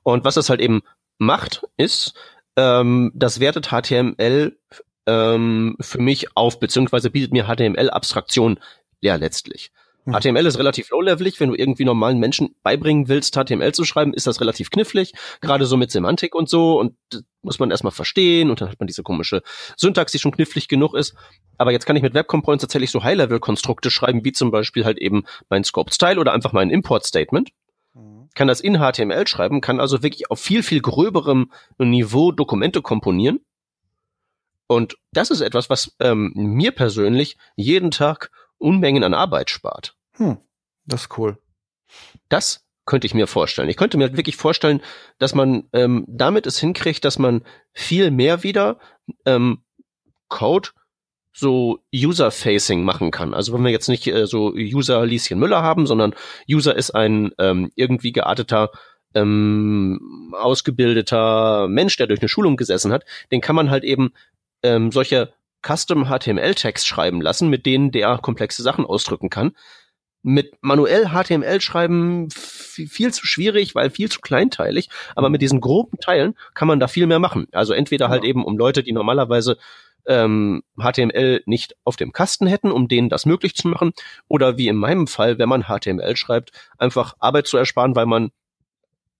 Und was das halt eben macht, ist, ähm, das wertet HTML ähm, für mich auf, beziehungsweise bietet mir HTML-Abstraktion ja letztlich. Hm. HTML ist relativ low-levelig. Wenn du irgendwie normalen Menschen beibringen willst, HTML zu schreiben, ist das relativ knifflig. Gerade so mit Semantik und so. Und muss man erstmal verstehen. Und dann hat man diese komische Syntax, die schon knifflig genug ist. Aber jetzt kann ich mit Web Components tatsächlich so High-Level-Konstrukte schreiben, wie zum Beispiel halt eben mein Scope-Style oder einfach mein Import-Statement. Mhm. Kann das in HTML schreiben, kann also wirklich auf viel, viel gröberem Niveau Dokumente komponieren. Und das ist etwas, was ähm, mir persönlich jeden Tag Unmengen an Arbeit spart. Hm, das ist cool. Das könnte ich mir vorstellen. Ich könnte mir wirklich vorstellen, dass man ähm, damit es hinkriegt, dass man viel mehr wieder ähm, Code so User-Facing machen kann. Also wenn wir jetzt nicht äh, so User Lieschen Müller haben, sondern User ist ein ähm, irgendwie gearteter, ähm, ausgebildeter Mensch, der durch eine Schulung gesessen hat, den kann man halt eben ähm, solche Custom HTML-Tags schreiben lassen, mit denen der komplexe Sachen ausdrücken kann. Mit manuell HTML schreiben viel zu schwierig, weil viel zu kleinteilig, aber mit diesen groben Teilen kann man da viel mehr machen. Also entweder halt eben um Leute, die normalerweise ähm, HTML nicht auf dem Kasten hätten, um denen das möglich zu machen, oder wie in meinem Fall, wenn man HTML schreibt, einfach Arbeit zu ersparen, weil man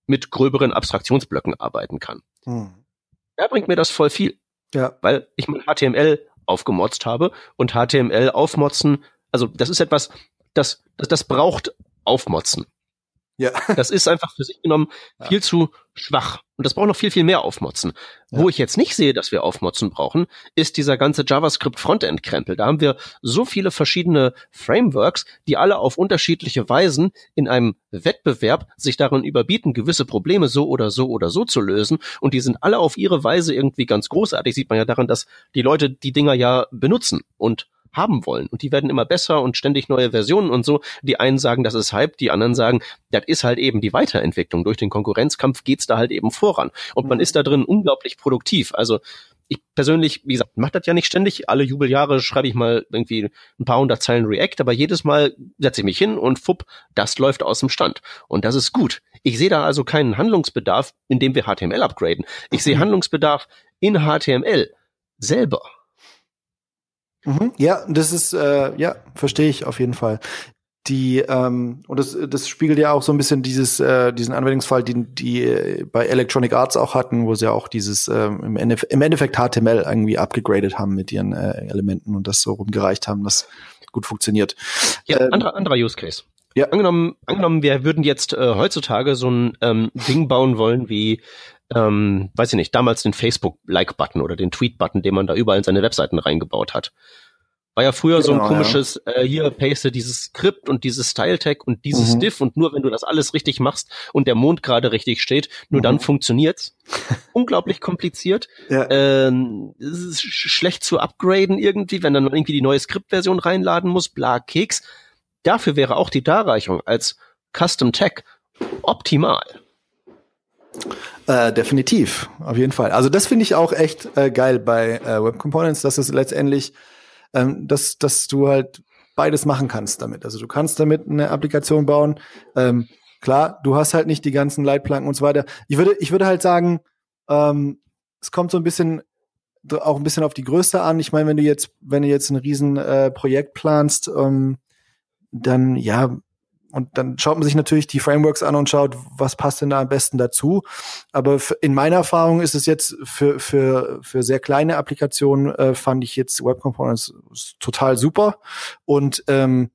mit gröberen Abstraktionsblöcken arbeiten kann. Hm. Da bringt mir das voll viel. Ja. Weil ich mein HTML aufgemotzt habe und HTML aufmotzen, also das ist etwas, das, das, das braucht Aufmotzen. Ja. Das ist einfach für sich genommen ja. viel zu schwach. Und das braucht noch viel, viel mehr Aufmotzen. Ja. Wo ich jetzt nicht sehe, dass wir Aufmotzen brauchen, ist dieser ganze JavaScript-Frontend-Krempel. Da haben wir so viele verschiedene Frameworks, die alle auf unterschiedliche Weisen in einem Wettbewerb sich darin überbieten, gewisse Probleme so oder so oder so zu lösen. Und die sind alle auf ihre Weise irgendwie ganz großartig. Sieht man ja daran, dass die Leute die Dinger ja benutzen und haben wollen. Und die werden immer besser und ständig neue Versionen und so. Die einen sagen, das ist Hype, die anderen sagen, das ist halt eben die Weiterentwicklung. Durch den Konkurrenzkampf geht's da halt eben voran. Und man mhm. ist da drin unglaublich produktiv. Also ich persönlich, wie gesagt, mache das ja nicht ständig. Alle Jubeljahre schreibe ich mal irgendwie ein paar hundert Zeilen React, aber jedes Mal setze ich mich hin und fupp, das läuft aus dem Stand. Und das ist gut. Ich sehe da also keinen Handlungsbedarf, indem wir HTML upgraden. Ich sehe. Handlungsbedarf in HTML selber. Mhm, ja, das ist, äh, ja, verstehe ich auf jeden Fall die ähm, und das, das spiegelt ja auch so ein bisschen dieses äh, diesen Anwendungsfall, den die bei Electronic Arts auch hatten, wo sie ja auch dieses ähm, im, Endeffekt, im Endeffekt HTML irgendwie abgegradet haben mit ihren äh, Elementen und das so rumgereicht haben, das gut funktioniert. Ja, ähm, anderer, anderer Use Case. Ja. Angenommen, angenommen, wir würden jetzt äh, heutzutage so ein ähm, Ding bauen wollen wie ähm, weiß ich nicht, damals den Facebook-Like-Button oder den Tweet-Button, den man da überall in seine Webseiten reingebaut hat. War ja früher genau, so ein genau, komisches, ja. äh, hier paste dieses Skript und dieses Style-Tag und dieses mhm. Diff und nur wenn du das alles richtig machst und der Mond gerade richtig steht, nur mhm. dann funktioniert's. Unglaublich kompliziert. Ja. Ähm, es ist schlecht zu upgraden irgendwie, wenn dann irgendwie die neue Skriptversion reinladen muss, bla Keks. Dafür wäre auch die Darreichung als Custom Tag optimal. Äh, definitiv, auf jeden Fall. Also das finde ich auch echt äh, geil bei äh, Web Components, dass es letztendlich ähm, dass, dass du halt beides machen kannst damit. Also du kannst damit eine Applikation bauen. Ähm, klar, du hast halt nicht die ganzen Leitplanken und so weiter. Ich würde, ich würde halt sagen, ähm, es kommt so ein bisschen auch ein bisschen auf die Größe an. Ich meine, wenn du jetzt, wenn du jetzt ein riesen äh, planst, ähm, dann ja, und dann schaut man sich natürlich die Frameworks an und schaut, was passt denn da am besten dazu. Aber in meiner Erfahrung ist es jetzt für, für, für sehr kleine Applikationen, äh, fand ich jetzt Web Components total super. Und ähm,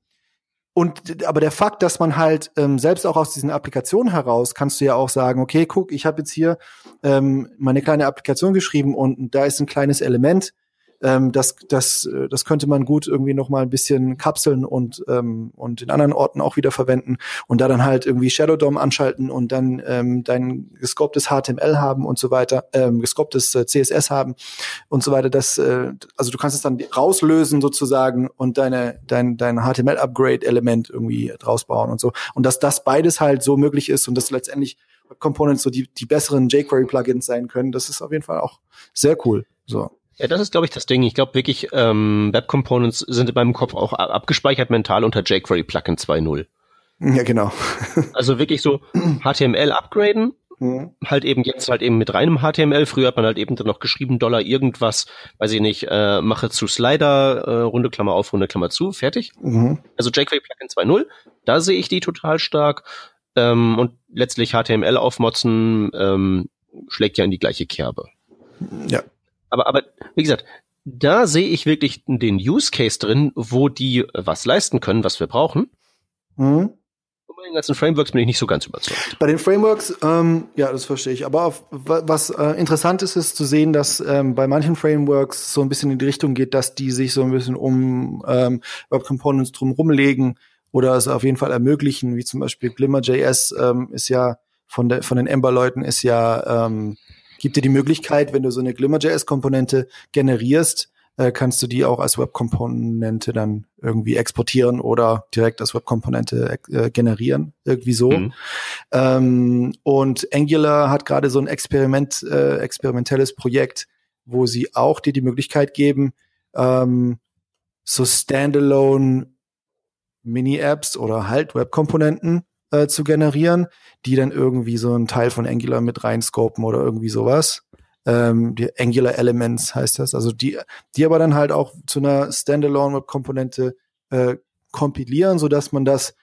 und aber der Fakt, dass man halt ähm, selbst auch aus diesen Applikationen heraus kannst du ja auch sagen, okay, guck, ich habe jetzt hier ähm, meine kleine Applikation geschrieben und da ist ein kleines Element, ähm, das, das, äh, das könnte man gut irgendwie noch mal ein bisschen kapseln und, ähm, und in anderen Orten auch wieder verwenden und da dann halt irgendwie Shadow DOM anschalten und dann ähm, dein gescoptes HTML haben und so weiter, ähm, gescoptes äh, CSS haben und so weiter. Das, äh, also du kannst es dann rauslösen sozusagen und deine, dein, dein HTML-Upgrade-Element irgendwie draus bauen und so. Und dass das beides halt so möglich ist und dass letztendlich Components so die, die besseren jQuery-Plugins sein können, das ist auf jeden Fall auch sehr cool. So. Ja, das ist, glaube ich, das Ding. Ich glaube wirklich, ähm, Web Components sind in meinem Kopf auch abgespeichert mental unter jQuery Plugin 2.0. Ja, genau. also wirklich so HTML upgraden, mhm. halt eben jetzt halt eben mit reinem HTML. Früher hat man halt eben dann noch geschrieben, Dollar irgendwas, weiß ich nicht, äh, mache zu Slider, äh, Runde Klammer auf, Runde Klammer zu, fertig. Mhm. Also jQuery Plugin 2.0, da sehe ich die total stark. Ähm, und letztlich HTML aufmotzen ähm, schlägt ja in die gleiche Kerbe. Ja, aber, aber wie gesagt, da sehe ich wirklich den Use Case drin, wo die was leisten können, was wir brauchen. Mhm. Und bei den ganzen Frameworks bin ich nicht so ganz überzeugt. Bei den Frameworks, ähm, ja, das verstehe ich. Aber auf, was äh, interessant ist, ist zu sehen, dass ähm, bei manchen Frameworks so ein bisschen in die Richtung geht, dass die sich so ein bisschen um ähm, Web Components drum rumlegen oder es auf jeden Fall ermöglichen, wie zum Beispiel Glimmer.js ähm, ist ja von, der, von den Ember-Leuten ist ja ähm, gibt dir die Möglichkeit, wenn du so eine Glimmer.js-Komponente generierst, äh, kannst du die auch als Web-Komponente dann irgendwie exportieren oder direkt als Web-Komponente äh, generieren, irgendwie so. Mhm. Ähm, und Angular hat gerade so ein Experiment, äh, experimentelles Projekt, wo sie auch dir die Möglichkeit geben, ähm, so Standalone Mini-Apps oder halt Web-Komponenten äh, zu generieren, die dann irgendwie so einen Teil von Angular mit reinscopen oder irgendwie sowas. Ähm, die Angular Elements heißt das. Also die, die aber dann halt auch zu einer Standalone-Web-Komponente äh, kompilieren, so dass man das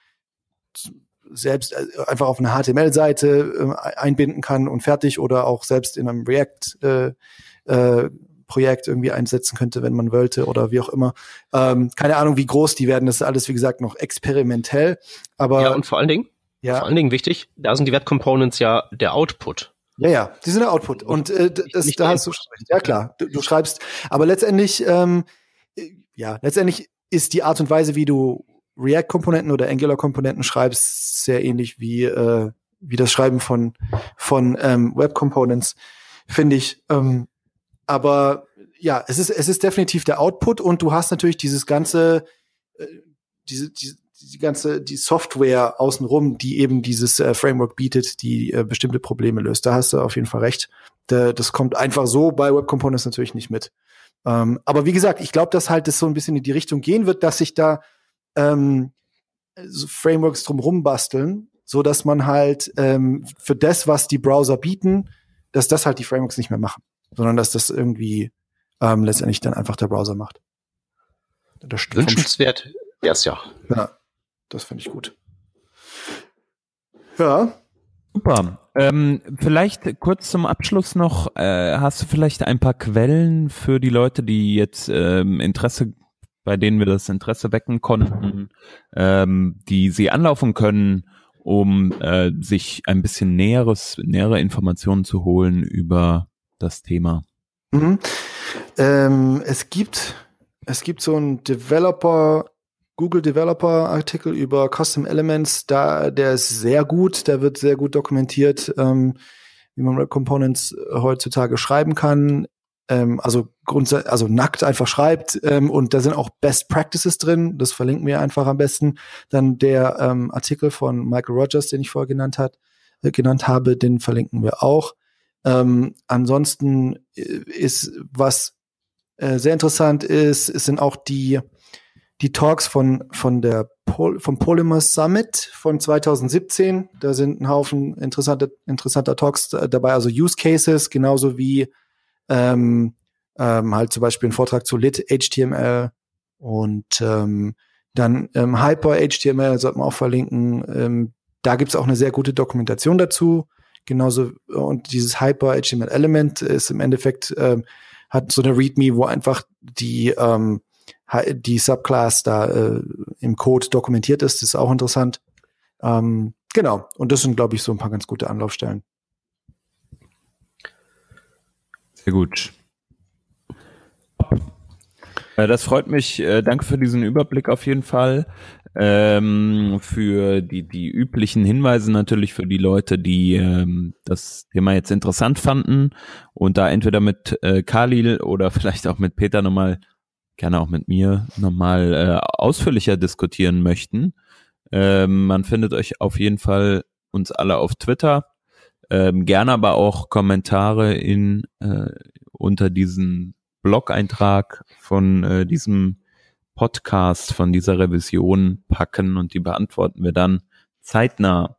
selbst äh, einfach auf eine HTML-Seite äh, einbinden kann und fertig oder auch selbst in einem React äh, äh, Projekt irgendwie einsetzen könnte, wenn man wollte oder wie auch immer. Ähm, keine Ahnung, wie groß die werden. Das ist alles, wie gesagt, noch experimentell. Aber ja, und vor allen Dingen, ja. Vor allen Dingen wichtig, da sind die Web Components ja der Output. Ja, ja, die sind der Output. Und äh, das, nicht da hast du, ja klar, du, du schreibst, aber letztendlich, ähm, ja, letztendlich ist die Art und Weise, wie du React-Komponenten oder Angular-Komponenten schreibst, sehr ähnlich wie, äh, wie das Schreiben von, von ähm, Web-Components, finde ich. Ähm, aber ja, es ist, es ist definitiv der Output und du hast natürlich dieses ganze, äh, diese, diese die ganze die Software außenrum, die eben dieses äh, Framework bietet, die äh, bestimmte Probleme löst. Da hast du auf jeden Fall recht. Da, das kommt einfach so bei Web Components natürlich nicht mit. Ähm, aber wie gesagt, ich glaube, dass halt das so ein bisschen in die Richtung gehen wird, dass sich da ähm, so Frameworks drumrum basteln, so dass man halt ähm, für das, was die Browser bieten, dass das halt die Frameworks nicht mehr machen, sondern dass das irgendwie ähm, letztendlich dann einfach der Browser macht. Das Wünschenswert erst ja. Ja, das finde ich gut. Ja. Super. Ähm, vielleicht kurz zum Abschluss noch, äh, hast du vielleicht ein paar Quellen für die Leute, die jetzt ähm, Interesse, bei denen wir das Interesse wecken konnten, ähm, die sie anlaufen können, um äh, sich ein bisschen näheres, nähere Informationen zu holen über das Thema? Mhm. Ähm, es gibt es gibt so ein Developer Google Developer Artikel über Custom Elements, da der ist sehr gut, der wird sehr gut dokumentiert, ähm, wie man Web Components heutzutage schreiben kann. Ähm, also grundsätzlich, also nackt einfach schreibt ähm, und da sind auch Best Practices drin. Das verlinken wir einfach am besten. Dann der ähm, Artikel von Michael Rogers, den ich vorher genannt hat, äh, genannt habe, den verlinken wir auch. Ähm, ansonsten äh, ist was äh, sehr interessant ist, es sind auch die die Talks von, von der Pol vom Polymer Summit von 2017. Da sind ein Haufen interessanter, interessanter Talks dabei, also Use Cases, genauso wie ähm, ähm, halt zum Beispiel ein Vortrag zu Lit HTML und ähm, dann ähm, Hyper HTML sollte man auch verlinken. Ähm, da gibt's auch eine sehr gute Dokumentation dazu. Genauso und dieses Hyper HTML Element ist im Endeffekt ähm, hat so eine README, wo einfach die ähm, die Subclass da äh, im Code dokumentiert ist. Ist auch interessant. Ähm, genau. Und das sind, glaube ich, so ein paar ganz gute Anlaufstellen. Sehr gut. Äh, das freut mich. Äh, danke für diesen Überblick auf jeden Fall. Ähm, für die, die üblichen Hinweise natürlich für die Leute, die ähm, das Thema jetzt interessant fanden und da entweder mit äh, Khalil oder vielleicht auch mit Peter nochmal gerne auch mit mir nochmal äh, ausführlicher diskutieren möchten. Ähm, man findet euch auf jeden Fall uns alle auf Twitter. Ähm, gerne aber auch Kommentare in äh, unter diesen Blog-Eintrag von äh, diesem Podcast, von dieser Revision packen und die beantworten wir dann zeitnah.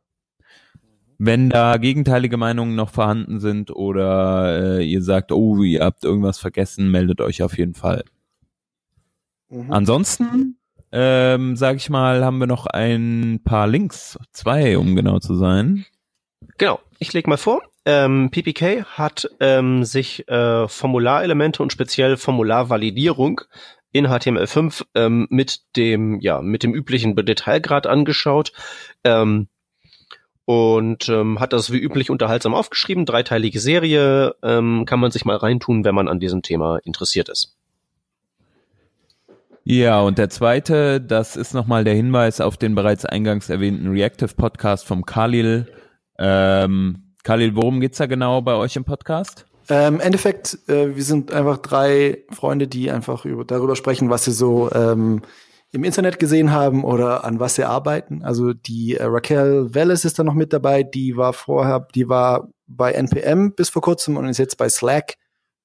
Wenn da gegenteilige Meinungen noch vorhanden sind oder äh, ihr sagt, oh, ihr habt irgendwas vergessen, meldet euch auf jeden Fall. Mhm. Ansonsten, ähm, sage ich mal, haben wir noch ein paar Links, zwei, um genau zu sein. Genau, ich lege mal vor. Ähm, PPK hat ähm, sich äh, Formularelemente und speziell Formularvalidierung in HTML5 ähm, mit dem ja mit dem üblichen Detailgrad angeschaut ähm, und ähm, hat das wie üblich unterhaltsam aufgeschrieben. Dreiteilige Serie ähm, kann man sich mal reintun, wenn man an diesem Thema interessiert ist. Ja, und der zweite, das ist nochmal der Hinweis auf den bereits eingangs erwähnten Reactive Podcast vom Khalil. Ähm, Khalil, worum geht's da genau bei euch im Podcast? Ähm, Endeffekt, äh, wir sind einfach drei Freunde, die einfach über, darüber sprechen, was sie so ähm, im Internet gesehen haben oder an was sie arbeiten. Also die äh, Raquel Welles ist da noch mit dabei, die war vorher, die war bei NPM bis vor kurzem und ist jetzt bei Slack.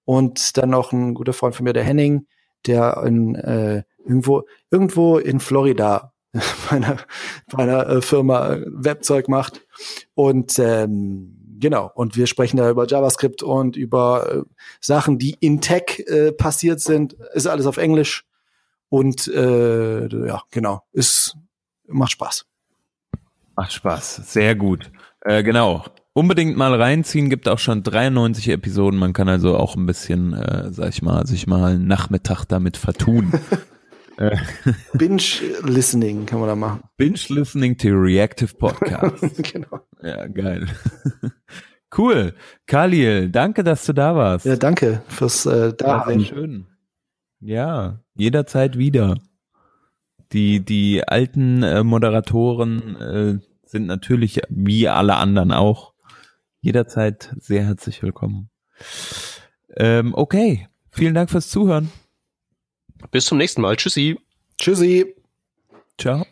Und dann noch ein guter Freund von mir, der Henning, der in, äh, irgendwo, irgendwo in Florida bei einer, bei einer äh, Firma Webzeug macht. Und ähm, genau, und wir sprechen da über JavaScript und über äh, Sachen, die in Tech äh, passiert sind. Ist alles auf Englisch. Und äh, ja, genau, ist macht Spaß. Macht Spaß, sehr gut. Äh, genau. Unbedingt mal reinziehen, gibt auch schon 93 Episoden. Man kann also auch ein bisschen, äh, sag ich mal, sich mal einen Nachmittag damit vertun. Äh. Binge-Listening kann man da machen. Binge-Listening to Reactive Podcast. genau. Ja, geil. cool. Khalil, danke, dass du da warst. Ja, danke fürs äh, da. Ja, sehr schön. Ja, jederzeit wieder. Die, die alten äh, Moderatoren äh, sind natürlich wie alle anderen auch jederzeit sehr herzlich willkommen. Ähm, okay, vielen Dank fürs Zuhören. Bis zum nächsten Mal. Tschüssi. Tschüssi. Ciao.